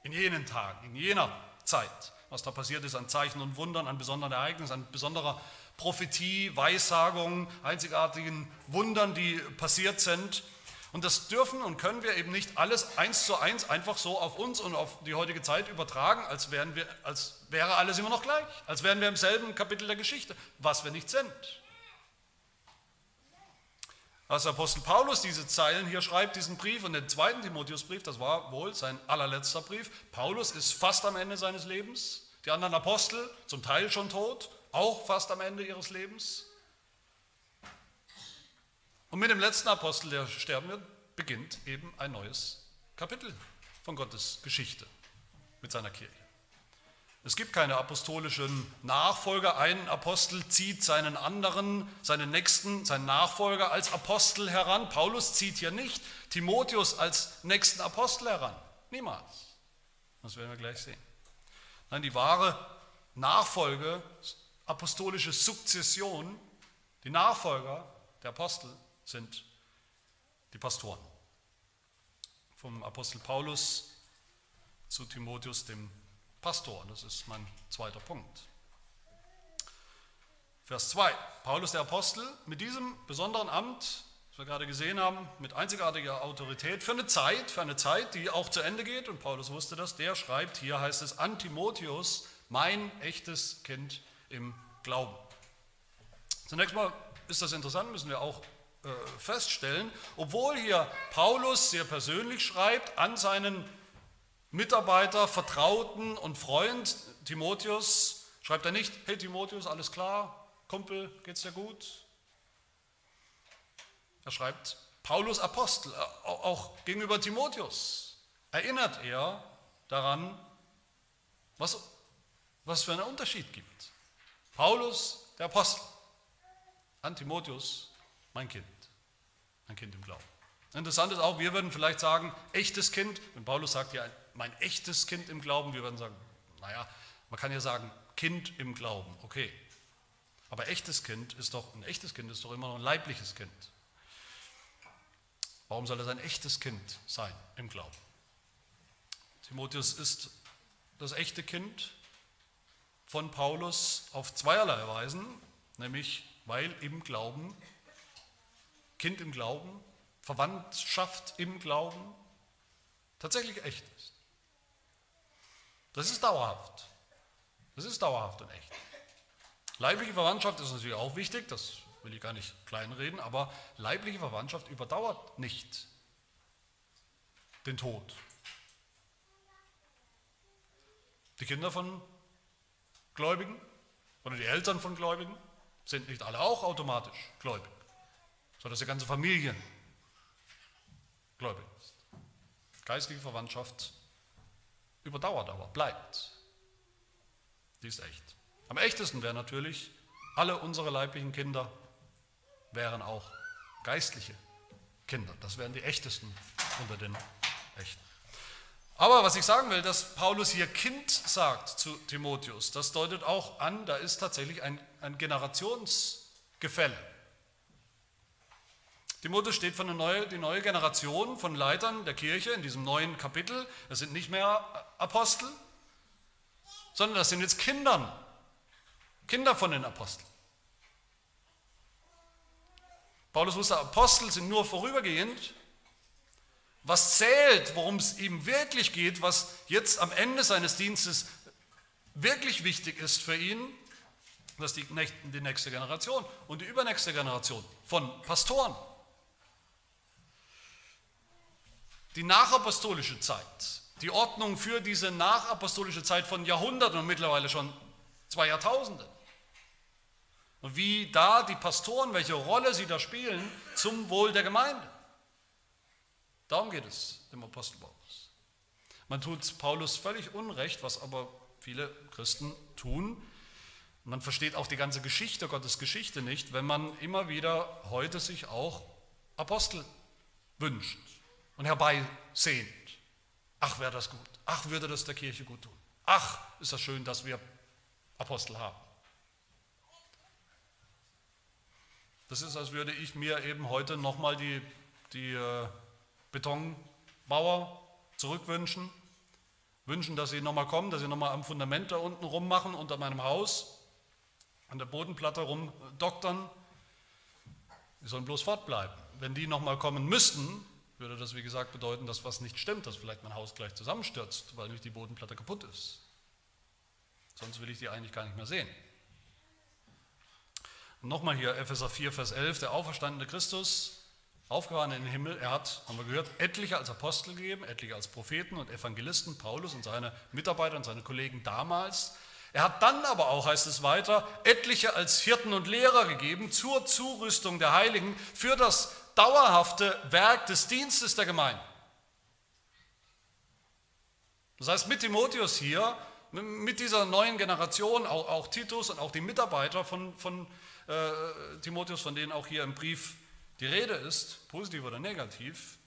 In jenen Tagen, in jener Zeit, was da passiert ist an Zeichen und Wundern, an besonderen Ereignissen, an besonderer Prophetie, Weissagung, einzigartigen Wundern, die passiert sind. Und das dürfen und können wir eben nicht alles eins zu eins einfach so auf uns und auf die heutige Zeit übertragen, als, wären wir, als wäre alles immer noch gleich, als wären wir im selben Kapitel der Geschichte, was wir nicht sind. Als Apostel Paulus diese Zeilen hier schreibt, diesen Brief und den zweiten Timotheusbrief, das war wohl sein allerletzter Brief. Paulus ist fast am Ende seines Lebens. Die anderen Apostel, zum Teil schon tot, auch fast am Ende ihres Lebens. Und mit dem letzten Apostel, der sterben wird, beginnt eben ein neues Kapitel von Gottes Geschichte mit seiner Kirche. Es gibt keine apostolischen Nachfolger. Ein Apostel zieht seinen anderen, seinen nächsten, seinen Nachfolger als Apostel heran. Paulus zieht hier nicht Timotheus als nächsten Apostel heran. Niemals. Das werden wir gleich sehen. Nein, die wahre Nachfolge, apostolische Sukzession, die Nachfolger der Apostel sind die Pastoren. Vom Apostel Paulus zu Timotheus, dem Pastor. Das ist mein zweiter Punkt. Vers 2. Paulus der Apostel mit diesem besonderen Amt, das wir gerade gesehen haben, mit einzigartiger Autorität für eine Zeit, für eine Zeit, die auch zu Ende geht, und Paulus wusste das, der schreibt, hier heißt es, an Timotheus, mein echtes Kind im Glauben. Zunächst mal ist das interessant, müssen wir auch feststellen, obwohl hier Paulus sehr persönlich schreibt an seinen Mitarbeiter, Vertrauten und Freund Timotheus, schreibt er nicht, hey Timotheus, alles klar, Kumpel, geht's dir gut? Er schreibt Paulus Apostel, auch gegenüber Timotheus, erinnert er daran, was, was für einen Unterschied gibt. Paulus, der Apostel, an Timotheus, mein Kind, ein Kind im Glauben. Interessant ist auch, wir würden vielleicht sagen, echtes Kind, wenn Paulus sagt ja, mein echtes Kind im Glauben, wir würden sagen, naja, man kann ja sagen, Kind im Glauben, okay. Aber echtes Kind ist doch, ein echtes Kind ist doch immer noch ein leibliches Kind. Warum soll es ein echtes Kind sein im Glauben? Timotheus ist das echte Kind von Paulus auf zweierlei Weisen, nämlich weil im Glauben, Kind im Glauben, Verwandtschaft im Glauben tatsächlich echt ist. Das ist dauerhaft. Das ist dauerhaft und echt. Leibliche Verwandtschaft ist natürlich auch wichtig, das will ich gar nicht kleinreden, aber leibliche Verwandtschaft überdauert nicht den Tod. Die Kinder von Gläubigen oder die Eltern von Gläubigen sind nicht alle auch automatisch gläubig, sondern dass die ganze Familie gläubig ist. Geistliche Verwandtschaft überdauert aber, bleibt. Die ist echt. Am echtesten wäre natürlich, alle unsere leiblichen Kinder wären auch geistliche Kinder. Das wären die echtesten unter den echten. Aber was ich sagen will, dass Paulus hier Kind sagt zu Timotheus, das deutet auch an, da ist tatsächlich ein, ein Generationsgefälle. Timotheus steht für eine neue, die neue Generation von Leitern der Kirche in diesem neuen Kapitel. Das sind nicht mehr Apostel, sondern das sind jetzt Kindern, Kinder von den Aposteln. Paulus wusste, Apostel sind nur vorübergehend. Was zählt, worum es ihm wirklich geht, was jetzt am Ende seines Dienstes wirklich wichtig ist für ihn, das ist die nächste Generation und die übernächste Generation von Pastoren. Die nachapostolische Zeit, die Ordnung für diese nachapostolische Zeit von Jahrhunderten und mittlerweile schon zwei Jahrtausende. Und wie da die Pastoren, welche Rolle sie da spielen zum Wohl der Gemeinde. Darum geht es dem Apostel Paulus. Man tut Paulus völlig Unrecht, was aber viele Christen tun. Man versteht auch die ganze Geschichte, Gottes Geschichte nicht, wenn man immer wieder heute sich auch Apostel wünscht und herbeisehnt. Ach, wäre das gut. Ach, würde das der Kirche gut tun. Ach, ist das schön, dass wir Apostel haben. Das ist, als würde ich mir eben heute nochmal die, die äh, Betonbauer zurückwünschen, wünschen, dass sie nochmal kommen, dass sie nochmal am Fundament da unten rummachen, unter meinem Haus, an der Bodenplatte rumdoktern. Die sollen bloß fortbleiben. Wenn die nochmal kommen müssten, würde das, wie gesagt, bedeuten, dass was nicht stimmt, dass vielleicht mein Haus gleich zusammenstürzt, weil nämlich die Bodenplatte kaputt ist. Sonst will ich die eigentlich gar nicht mehr sehen. Nochmal hier Epheser 4, Vers 11, der auferstandene Christus, aufgefahren in den Himmel, er hat, haben wir gehört, etliche als Apostel gegeben, etliche als Propheten und Evangelisten, Paulus und seine Mitarbeiter und seine Kollegen damals. Er hat dann aber auch, heißt es weiter, etliche als Hirten und Lehrer gegeben zur Zurüstung der Heiligen für das dauerhafte Werk des Dienstes der Gemeinde. Das heißt, mit Timotheus hier, mit dieser neuen Generation, auch, auch Titus und auch die Mitarbeiter von, von äh, Timotheus, von denen auch hier im Brief die Rede ist, positiv oder negativ,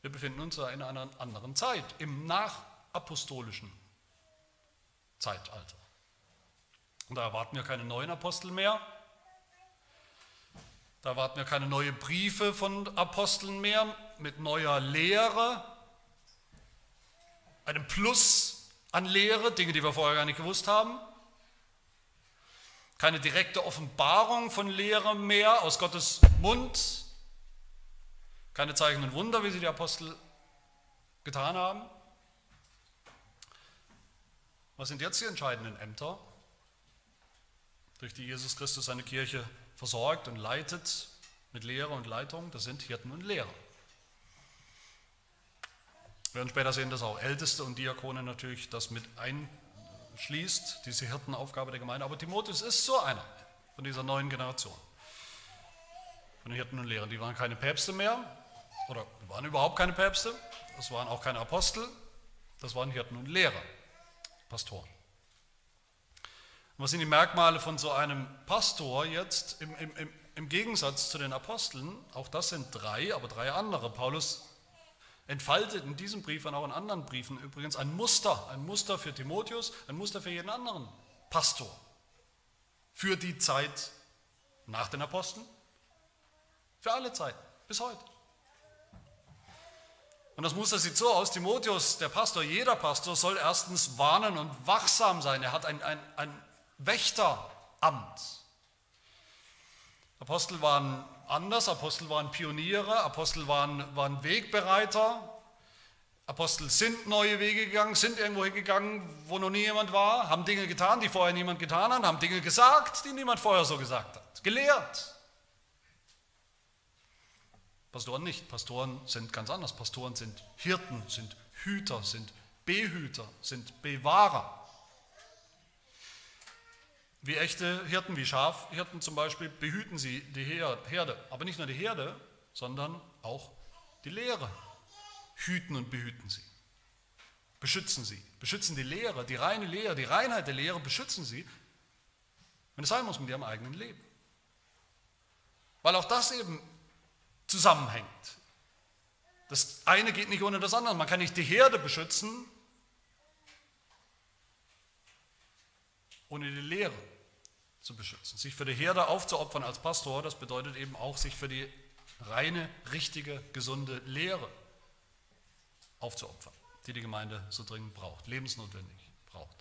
wir befinden uns in einer anderen Zeit, im nachapostolischen Zeitalter. Und da erwarten wir keine neuen Apostel mehr, da erwarten wir keine neuen Briefe von Aposteln mehr mit neuer Lehre, einem Plus an Lehre, Dinge, die wir vorher gar nicht gewusst haben keine direkte Offenbarung von Lehre mehr aus Gottes Mund, keine Zeichen und Wunder, wie sie die Apostel getan haben. Was sind jetzt die entscheidenden Ämter, durch die Jesus Christus seine Kirche versorgt und leitet mit Lehre und Leitung? Das sind Hirten und Lehrer. Wir werden später sehen, dass auch Älteste und Diakone natürlich das mit ein schließt, diese Hirtenaufgabe der Gemeinde. Aber Timotheus ist so einer von dieser neuen Generation. von den Hirten und Lehrern. Die waren keine Päpste mehr, oder waren überhaupt keine Päpste, das waren auch keine Apostel, das waren Hirten und Lehrer, Pastoren. Und was sind die Merkmale von so einem Pastor jetzt im, im, im Gegensatz zu den Aposteln? Auch das sind drei, aber drei andere. Paulus entfaltet in diesem Brief und auch in anderen Briefen übrigens ein Muster, ein Muster für Timotheus, ein Muster für jeden anderen Pastor. Für die Zeit nach den Aposteln, für alle Zeiten, bis heute. Und das Muster sieht so aus, Timotheus, der Pastor, jeder Pastor soll erstens warnen und wachsam sein. Er hat ein, ein, ein Wächteramt. Apostel waren anders, Apostel waren Pioniere, Apostel waren, waren Wegbereiter, Apostel sind neue Wege gegangen, sind irgendwo hingegangen, wo noch nie jemand war, haben Dinge getan, die vorher niemand getan hat, haben Dinge gesagt, die niemand vorher so gesagt hat, gelehrt. Pastoren nicht. Pastoren sind ganz anders. Pastoren sind Hirten, sind Hüter, sind Behüter, sind Bewahrer. Wie echte Hirten, wie Schafhirten zum Beispiel, behüten sie die Herde. Aber nicht nur die Herde, sondern auch die Lehre. Hüten und behüten sie. Beschützen sie. Beschützen die Lehre, die reine Lehre, die Reinheit der Lehre, beschützen sie, wenn es sein muss, mit ihrem eigenen Leben. Weil auch das eben zusammenhängt. Das eine geht nicht ohne das andere. Man kann nicht die Herde beschützen, ohne die Lehre zu beschützen. Sich für die Herde aufzuopfern als Pastor, das bedeutet eben auch, sich für die reine, richtige, gesunde Lehre aufzuopfern, die die Gemeinde so dringend braucht, lebensnotwendig braucht.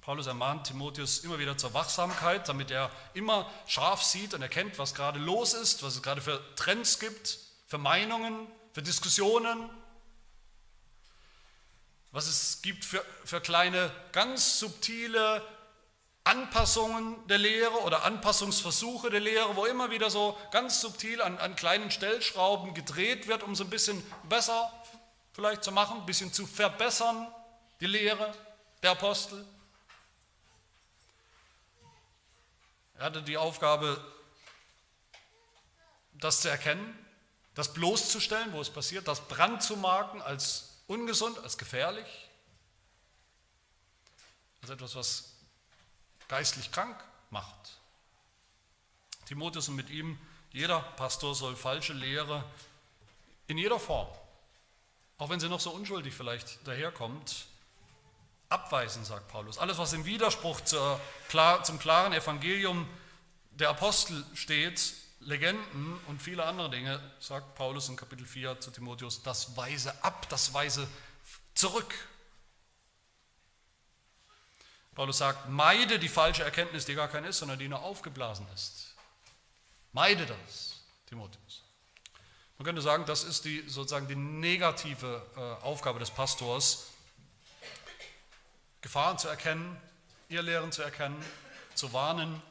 Paulus ermahnt Timotheus immer wieder zur Wachsamkeit, damit er immer scharf sieht und erkennt, was gerade los ist, was es gerade für Trends gibt, für Meinungen, für Diskussionen, was es gibt für, für kleine, ganz subtile Anpassungen der Lehre oder Anpassungsversuche der Lehre, wo immer wieder so ganz subtil an, an kleinen Stellschrauben gedreht wird, um so ein bisschen besser vielleicht zu machen, ein bisschen zu verbessern, die Lehre der Apostel. Er hatte die Aufgabe, das zu erkennen, das bloßzustellen, wo es passiert, das Brand zu marken als ungesund, als gefährlich, als etwas, was geistlich krank macht. Timotheus und mit ihm, jeder Pastor soll falsche Lehre in jeder Form, auch wenn sie noch so unschuldig vielleicht daherkommt, abweisen, sagt Paulus. Alles, was im Widerspruch zur, zum klaren Evangelium der Apostel steht, Legenden und viele andere Dinge, sagt Paulus in Kapitel 4 zu Timotheus, das weise ab, das weise zurück. Paulus sagt, meide die falsche Erkenntnis, die gar keine ist, sondern die nur aufgeblasen ist. Meide das, Timotheus. Man könnte sagen, das ist die, sozusagen die negative äh, Aufgabe des Pastors, Gefahren zu erkennen, Irrlehren zu erkennen, zu warnen,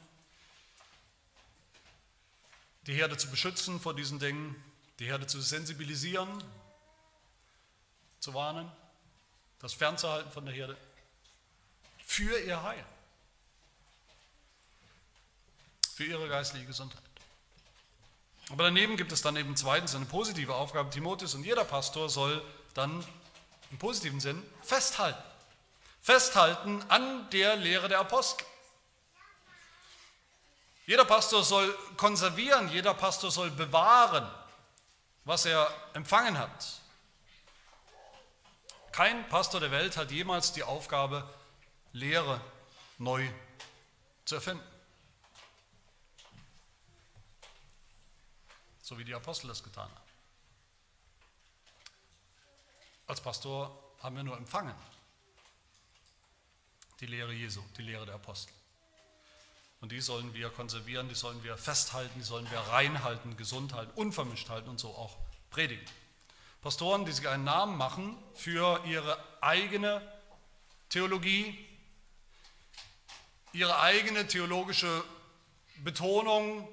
die Herde zu beschützen vor diesen Dingen, die Herde zu sensibilisieren, zu warnen, das fernzuhalten von der Herde, für ihr Heil, für ihre geistliche Gesundheit. Aber daneben gibt es dann eben zweitens eine positive Aufgabe. Timotheus und jeder Pastor soll dann im positiven Sinn festhalten festhalten an der Lehre der Apostel. Jeder Pastor soll konservieren, jeder Pastor soll bewahren, was er empfangen hat. Kein Pastor der Welt hat jemals die Aufgabe, Lehre neu zu erfinden. So wie die Apostel das getan haben. Als Pastor haben wir nur empfangen die Lehre Jesu, die Lehre der Apostel. Und die sollen wir konservieren, die sollen wir festhalten, die sollen wir reinhalten, gesund halten, unvermischt halten und so auch predigen. Pastoren, die sich einen Namen machen für ihre eigene Theologie, ihre eigene theologische Betonung,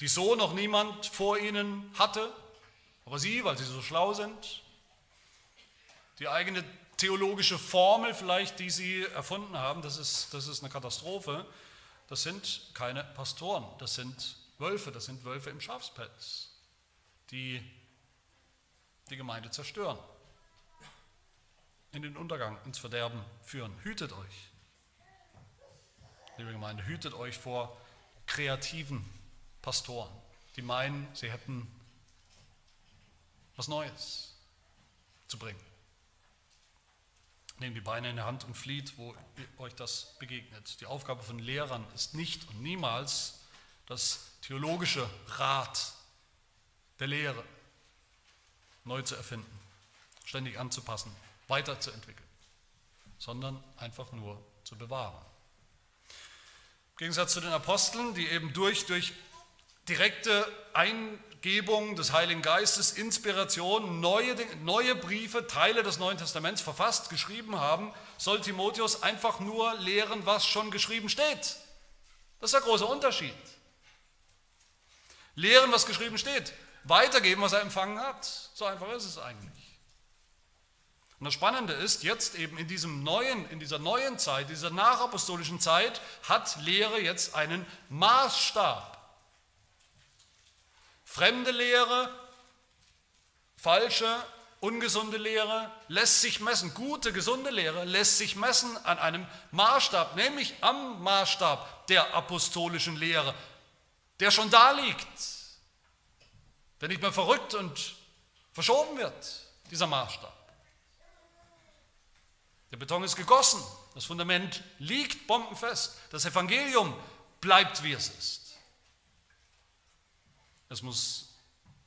die so noch niemand vor ihnen hatte, aber sie, weil sie so schlau sind, die eigene theologische Formel vielleicht, die sie erfunden haben, das ist, das ist eine Katastrophe. Das sind keine Pastoren, das sind Wölfe, das sind Wölfe im Schafspelz, die die Gemeinde zerstören, in den Untergang, ins Verderben führen. Hütet euch, liebe Gemeinde, hütet euch vor kreativen Pastoren, die meinen, sie hätten was Neues zu bringen. Nehmt die Beine in der Hand und flieht, wo euch das begegnet. Die Aufgabe von Lehrern ist nicht und niemals das theologische Rad der Lehre neu zu erfinden, ständig anzupassen, weiterzuentwickeln, sondern einfach nur zu bewahren. Im Gegensatz zu den Aposteln, die eben durch, durch direkte Eingebung des Heiligen Geistes, Inspiration, neue, neue Briefe, Teile des Neuen Testaments verfasst, geschrieben haben, soll Timotheus einfach nur lehren, was schon geschrieben steht. Das ist der große Unterschied. Lehren, was geschrieben steht. Weitergeben, was er empfangen hat. So einfach ist es eigentlich. Und das Spannende ist, jetzt eben in diesem neuen, in dieser neuen Zeit, dieser nachapostolischen Zeit, hat Lehre jetzt einen Maßstab. Fremde Lehre, falsche, ungesunde Lehre lässt sich messen. Gute, gesunde Lehre lässt sich messen an einem Maßstab, nämlich am Maßstab der apostolischen Lehre, der schon da liegt, der nicht mehr verrückt und verschoben wird, dieser Maßstab. Der Beton ist gegossen, das Fundament liegt bombenfest, das Evangelium bleibt, wie es ist. Das muss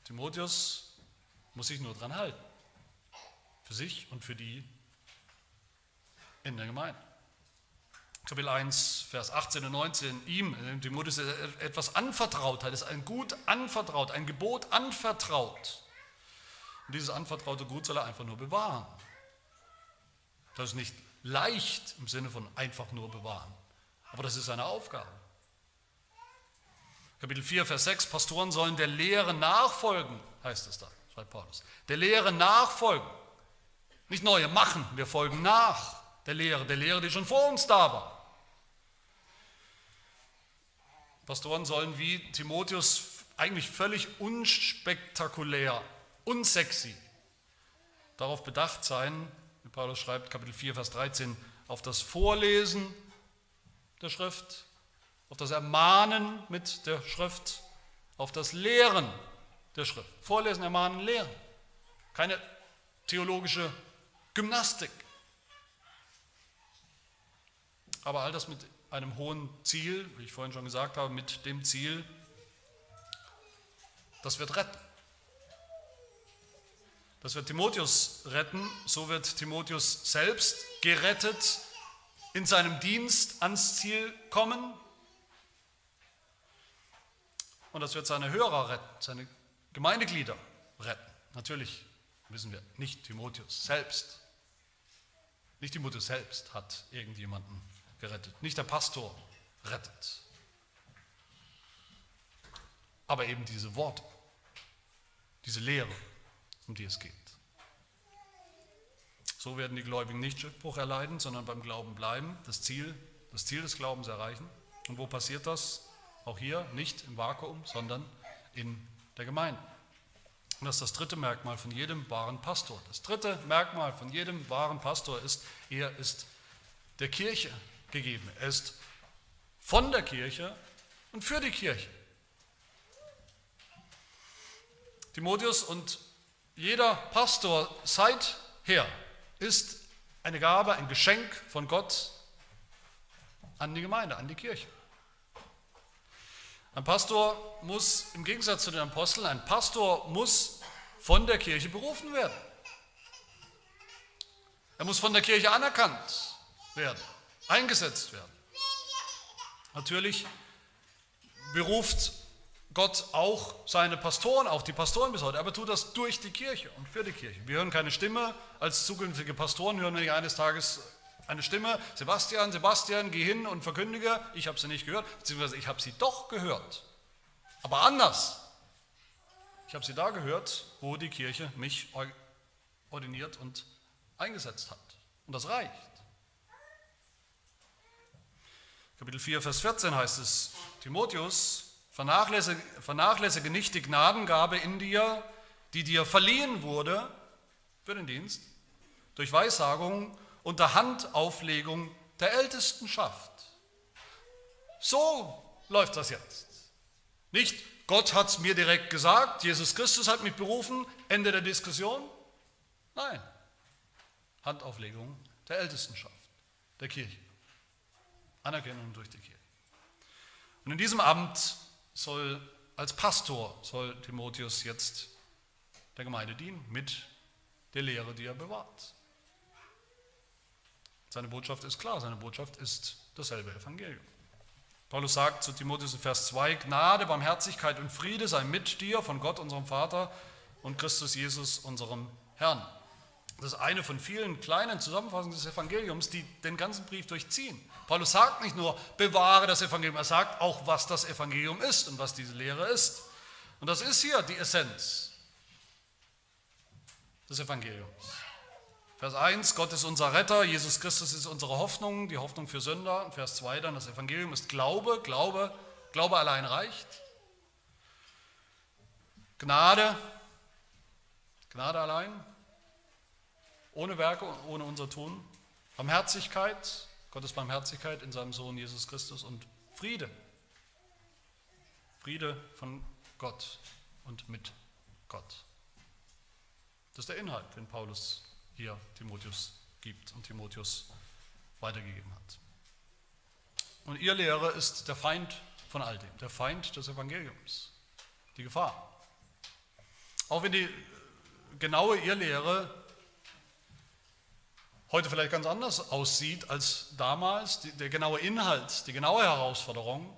Timotheus muss sich nur dran halten. Für sich und für die in der Gemeinde. Kapitel 1, Vers 18 und 19, ihm, Timotheus, etwas anvertraut hat, ist ein Gut anvertraut, ein Gebot anvertraut. Und dieses anvertraute Gut soll er einfach nur bewahren. Das ist nicht leicht im Sinne von einfach nur bewahren, aber das ist seine Aufgabe. Kapitel 4, Vers 6, Pastoren sollen der Lehre nachfolgen, heißt es da, schreibt Paulus. Der Lehre nachfolgen. Nicht neue machen, wir folgen nach der Lehre, der Lehre, die schon vor uns da war. Pastoren sollen wie Timotheus eigentlich völlig unspektakulär, unsexy darauf bedacht sein, Paulus schreibt, Kapitel 4, Vers 13, auf das Vorlesen der Schrift, auf das Ermahnen mit der Schrift, auf das Lehren der Schrift. Vorlesen, ermahnen, lehren. Keine theologische Gymnastik. Aber all das mit einem hohen Ziel, wie ich vorhin schon gesagt habe, mit dem Ziel, das wird retten. Das wird Timotheus retten, so wird Timotheus selbst gerettet, in seinem Dienst ans Ziel kommen, und das wird seine Hörer retten, seine Gemeindeglieder retten. Natürlich wissen wir, nicht Timotheus selbst. Nicht Timotheus selbst hat irgendjemanden gerettet. Nicht der Pastor rettet. Aber eben diese Worte, diese Lehre, um die es geht. So werden die Gläubigen nicht Schiffbruch erleiden, sondern beim Glauben bleiben, das Ziel, das Ziel des Glaubens erreichen. Und wo passiert das? Auch hier nicht im Vakuum, sondern in der Gemeinde. Und das ist das dritte Merkmal von jedem wahren Pastor. Das dritte Merkmal von jedem wahren Pastor ist, er ist der Kirche gegeben. Er ist von der Kirche und für die Kirche. Timotheus und jeder Pastor seither ist eine Gabe, ein Geschenk von Gott an die Gemeinde, an die Kirche. Ein Pastor muss, im Gegensatz zu den Aposteln, ein Pastor muss von der Kirche berufen werden. Er muss von der Kirche anerkannt werden, eingesetzt werden. Natürlich beruft Gott auch seine Pastoren, auch die Pastoren bis heute, aber tut das durch die Kirche und für die Kirche. Wir hören keine Stimme, als zukünftige Pastoren hören wir eines Tages eine Stimme, Sebastian, Sebastian, geh hin und verkündige, ich habe sie nicht gehört, beziehungsweise ich habe sie doch gehört, aber anders. Ich habe sie da gehört, wo die Kirche mich ordiniert und eingesetzt hat. Und das reicht. Kapitel 4, Vers 14 heißt es, Timotheus, Vernachlässige, vernachlässige nicht die Gnadengabe in dir, die dir verliehen wurde für den Dienst, durch Weissagung unter Handauflegung der Ältestenschaft. So läuft das jetzt. Nicht, Gott hat es mir direkt gesagt, Jesus Christus hat mich berufen, Ende der Diskussion. Nein, Handauflegung der Ältestenschaft, der Kirche. Anerkennung durch die Kirche. Und in diesem Amt soll als Pastor soll Timotheus jetzt der Gemeinde dienen mit der Lehre, die er bewahrt. Seine Botschaft ist klar, seine Botschaft ist dasselbe Evangelium. Paulus sagt zu Timotheus in Vers 2, Gnade, Barmherzigkeit und Friede sei mit dir von Gott, unserem Vater und Christus Jesus, unserem Herrn. Das ist eine von vielen kleinen Zusammenfassungen des Evangeliums, die den ganzen Brief durchziehen. Paulus sagt nicht nur, bewahre das Evangelium, er sagt auch, was das Evangelium ist und was diese Lehre ist. Und das ist hier die Essenz des Evangeliums. Vers 1, Gott ist unser Retter, Jesus Christus ist unsere Hoffnung, die Hoffnung für Sünder. Und Vers 2 dann, das Evangelium ist Glaube, Glaube, Glaube allein reicht. Gnade, Gnade allein, ohne Werke und ohne unser Tun. Barmherzigkeit, Gottes Barmherzigkeit in seinem Sohn Jesus Christus und Friede. Friede von Gott und mit Gott. Das ist der Inhalt, den Paulus hier Timotheus gibt und Timotheus weitergegeben hat. Und ihr Lehre ist der Feind von all dem, der Feind des Evangeliums, die Gefahr. Auch wenn die genaue Irrlehre heute vielleicht ganz anders aussieht als damals, der genaue Inhalt, die genaue Herausforderung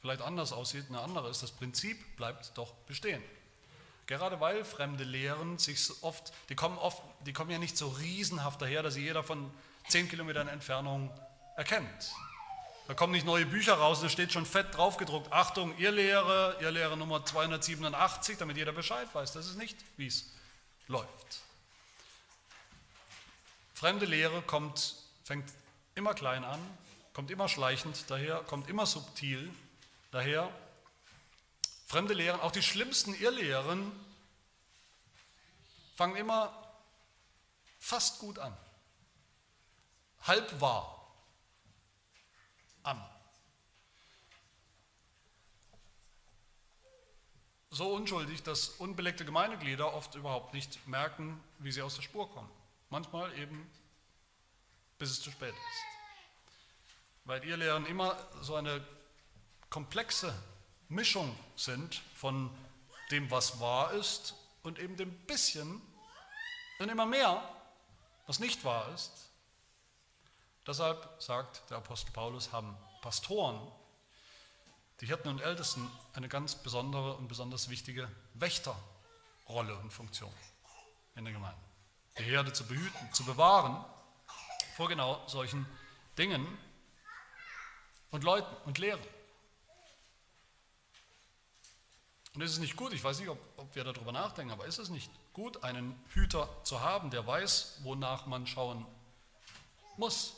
vielleicht anders aussieht, eine andere ist, das Prinzip bleibt doch bestehen. Gerade weil fremde Lehren sich oft, die kommen oft, die kommen ja nicht so riesenhaft daher, dass sie jeder von zehn Kilometern Entfernung erkennt. Da kommen nicht neue Bücher raus, da steht schon fett drauf gedruckt, Achtung, ihr Lehre, ihr Lehre Nummer 287, damit jeder Bescheid weiß. Das ist nicht, wie es läuft. Fremde Lehre kommt, fängt immer klein an, kommt immer schleichend daher, kommt immer subtil daher Fremde Lehren, auch die schlimmsten Irrlehren, fangen immer fast gut an. Halb wahr an. So unschuldig, dass unbelegte Gemeindeglieder oft überhaupt nicht merken, wie sie aus der Spur kommen. Manchmal eben, bis es zu spät ist. Weil ihr Lehren immer so eine komplexe Mischung sind von dem, was wahr ist und eben dem bisschen und immer mehr, was nicht wahr ist. Deshalb sagt der Apostel Paulus, haben Pastoren, die Hirten und Ältesten, eine ganz besondere und besonders wichtige Wächterrolle und Funktion in der Gemeinde. Die Herde zu behüten, zu bewahren vor genau solchen Dingen und Leuten und Lehren. Und ist es nicht gut, ich weiß nicht, ob, ob wir darüber nachdenken, aber ist es nicht gut, einen Hüter zu haben, der weiß, wonach man schauen muss?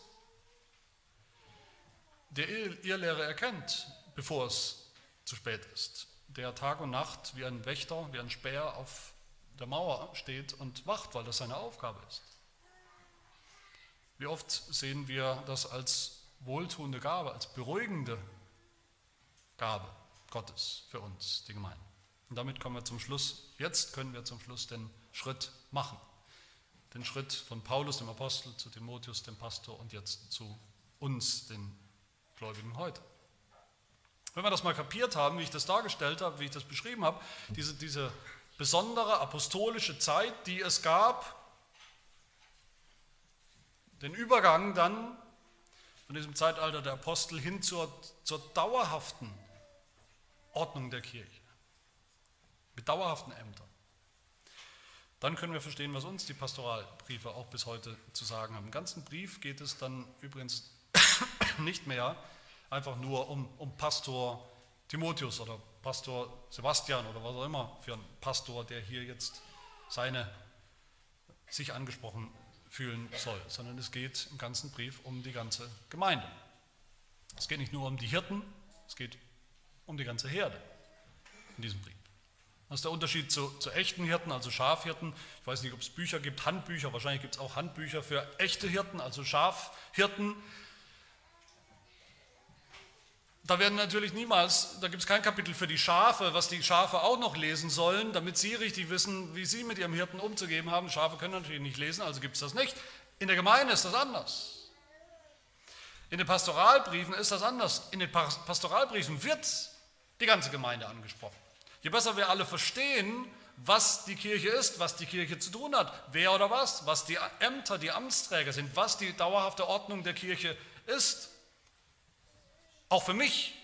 Der Irrlehre erkennt, bevor es zu spät ist. Der Tag und Nacht wie ein Wächter, wie ein Späher auf der Mauer steht und wacht, weil das seine Aufgabe ist. Wie oft sehen wir das als wohltuende Gabe, als beruhigende Gabe. Gottes für uns, die Gemeinde. Und damit kommen wir zum Schluss. Jetzt können wir zum Schluss den Schritt machen. Den Schritt von Paulus, dem Apostel, zu Timotheus, dem Pastor und jetzt zu uns, den Gläubigen heute. Wenn wir das mal kapiert haben, wie ich das dargestellt habe, wie ich das beschrieben habe, diese, diese besondere apostolische Zeit, die es gab, den Übergang dann von diesem Zeitalter der Apostel hin zur, zur dauerhaften Ordnung der Kirche, mit dauerhaften Ämtern. Dann können wir verstehen, was uns die Pastoralbriefe auch bis heute zu sagen haben. Im ganzen Brief geht es dann übrigens nicht mehr einfach nur um, um Pastor Timotheus oder Pastor Sebastian oder was auch immer für einen Pastor, der hier jetzt seine sich angesprochen fühlen soll, sondern es geht im ganzen Brief um die ganze Gemeinde. Es geht nicht nur um die Hirten, es geht um die ganze Herde in diesem Brief. Das ist der Unterschied zu, zu, echten Hirten, also Schafhirten. Ich weiß nicht, ob es Bücher gibt, Handbücher, wahrscheinlich gibt es auch Handbücher für echte Hirten, also Schafhirten. Da werden natürlich niemals, da gibt es kein Kapitel für die Schafe, was die Schafe auch noch lesen sollen, damit sie richtig wissen, wie sie mit ihrem Hirten umzugeben haben. Schafe können natürlich nicht lesen, also gibt es das nicht. In der Gemeinde ist das anders. In den Pastoralbriefen ist das anders. In den Pastoralbriefen wird die ganze Gemeinde angesprochen. Je besser wir alle verstehen, was die Kirche ist, was die Kirche zu tun hat, wer oder was, was die Ämter, die Amtsträger sind, was die dauerhafte Ordnung der Kirche ist, auch für mich,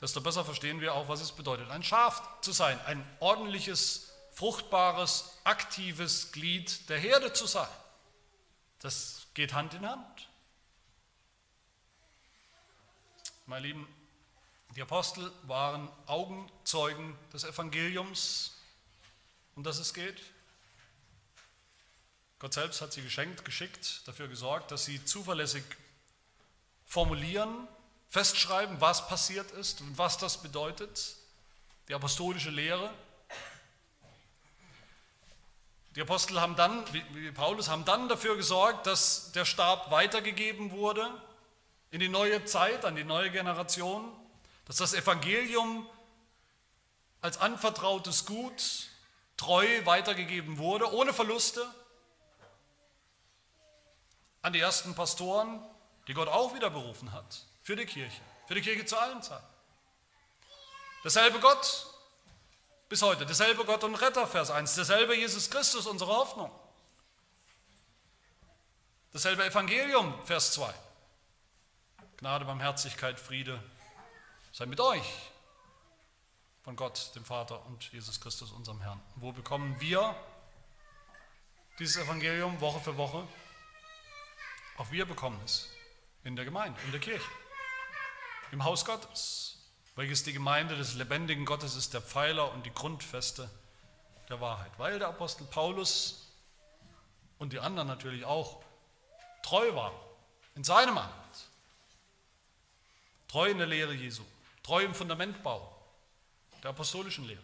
desto besser verstehen wir auch, was es bedeutet, ein Schaf zu sein, ein ordentliches, fruchtbares, aktives Glied der Herde zu sein. Das geht Hand in Hand. Meine Lieben, die Apostel waren Augenzeugen des Evangeliums, um das es geht. Gott selbst hat sie geschenkt, geschickt, dafür gesorgt, dass sie zuverlässig formulieren, festschreiben, was passiert ist und was das bedeutet. Die apostolische Lehre. Die Apostel haben dann, wie Paulus, haben dann dafür gesorgt, dass der Stab weitergegeben wurde in die neue Zeit, an die neue Generation, dass das Evangelium als anvertrautes Gut treu weitergegeben wurde, ohne Verluste, an die ersten Pastoren, die Gott auch wieder berufen hat, für die Kirche, für die Kirche zu allen Zeiten. Derselbe Gott bis heute, derselbe Gott und Retter, Vers 1, derselbe Jesus Christus, unsere Hoffnung. Dasselbe Evangelium, Vers 2. Gnade, Barmherzigkeit, Friede sei mit euch von Gott, dem Vater und Jesus Christus, unserem Herrn. Wo bekommen wir dieses Evangelium Woche für Woche? Auch wir bekommen es in der Gemeinde, in der Kirche, im Haus Gottes, welches die Gemeinde des lebendigen Gottes ist, der Pfeiler und die Grundfeste der Wahrheit. Weil der Apostel Paulus und die anderen natürlich auch treu waren in seinem Amt, treu in der Lehre Jesu, treu im Fundamentbau der apostolischen Lehre.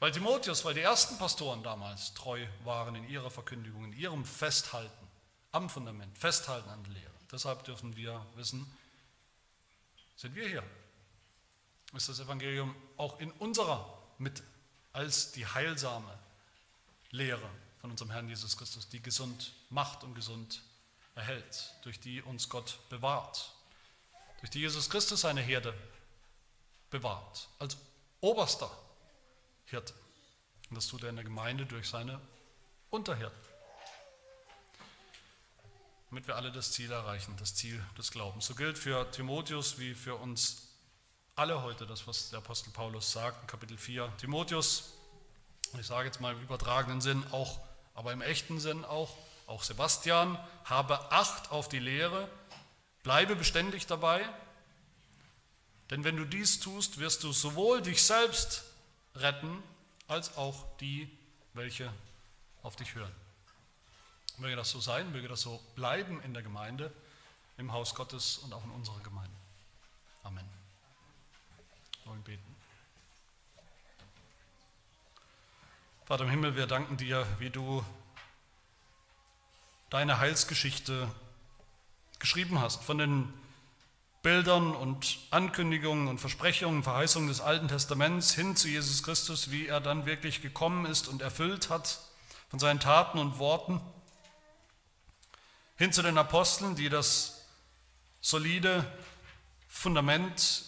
Weil Timotheus, weil die ersten Pastoren damals treu waren in ihrer Verkündigung, in ihrem Festhalten am Fundament, Festhalten an der Lehre. Deshalb dürfen wir wissen, sind wir hier. Ist das Evangelium auch in unserer Mitte als die heilsame Lehre von unserem Herrn Jesus Christus, die gesund macht und gesund erhält, durch die uns Gott bewahrt durch die Jesus Christus seine Herde bewahrt, als oberster Hirte. Und das tut er in der Gemeinde durch seine Unterhirten. Damit wir alle das Ziel erreichen, das Ziel des Glaubens. So gilt für Timotheus wie für uns alle heute das, was der Apostel Paulus sagt in Kapitel 4. Timotheus, ich sage jetzt mal im übertragenen Sinn, auch, aber im echten Sinn auch, auch Sebastian, habe Acht auf die Lehre, Bleibe beständig dabei, denn wenn du dies tust, wirst du sowohl dich selbst retten, als auch die, welche auf dich hören. Möge das so sein, möge das so bleiben in der Gemeinde, im Haus Gottes und auch in unserer Gemeinde. Amen. Wollen beten. Vater im Himmel, wir danken dir, wie du deine Heilsgeschichte geschrieben hast, von den Bildern und Ankündigungen und Versprechungen, Verheißungen des Alten Testaments hin zu Jesus Christus, wie er dann wirklich gekommen ist und erfüllt hat von seinen Taten und Worten, hin zu den Aposteln, die das solide Fundament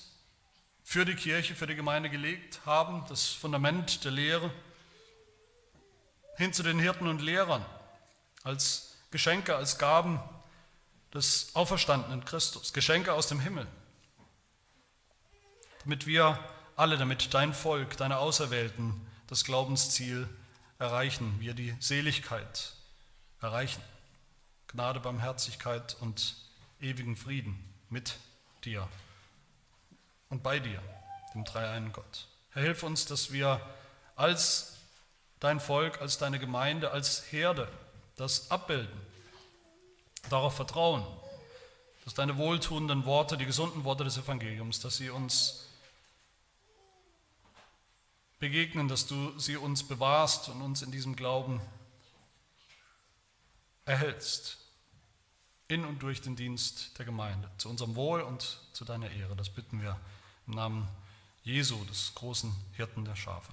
für die Kirche, für die Gemeinde gelegt haben, das Fundament der Lehre, hin zu den Hirten und Lehrern als Geschenke, als Gaben des auferstandenen Christus, Geschenke aus dem Himmel, damit wir alle, damit dein Volk, deine Auserwählten das Glaubensziel erreichen, wir die Seligkeit erreichen. Gnade, Barmherzigkeit und ewigen Frieden mit dir und bei dir, dem dreieinen Gott. Herr, hilf uns, dass wir als dein Volk, als deine Gemeinde, als Herde das abbilden darauf vertrauen, dass deine wohltuenden Worte, die gesunden Worte des Evangeliums, dass sie uns begegnen, dass du sie uns bewahrst und uns in diesem Glauben erhältst, in und durch den Dienst der Gemeinde, zu unserem Wohl und zu deiner Ehre. Das bitten wir im Namen Jesu, des großen Hirten der Schafe.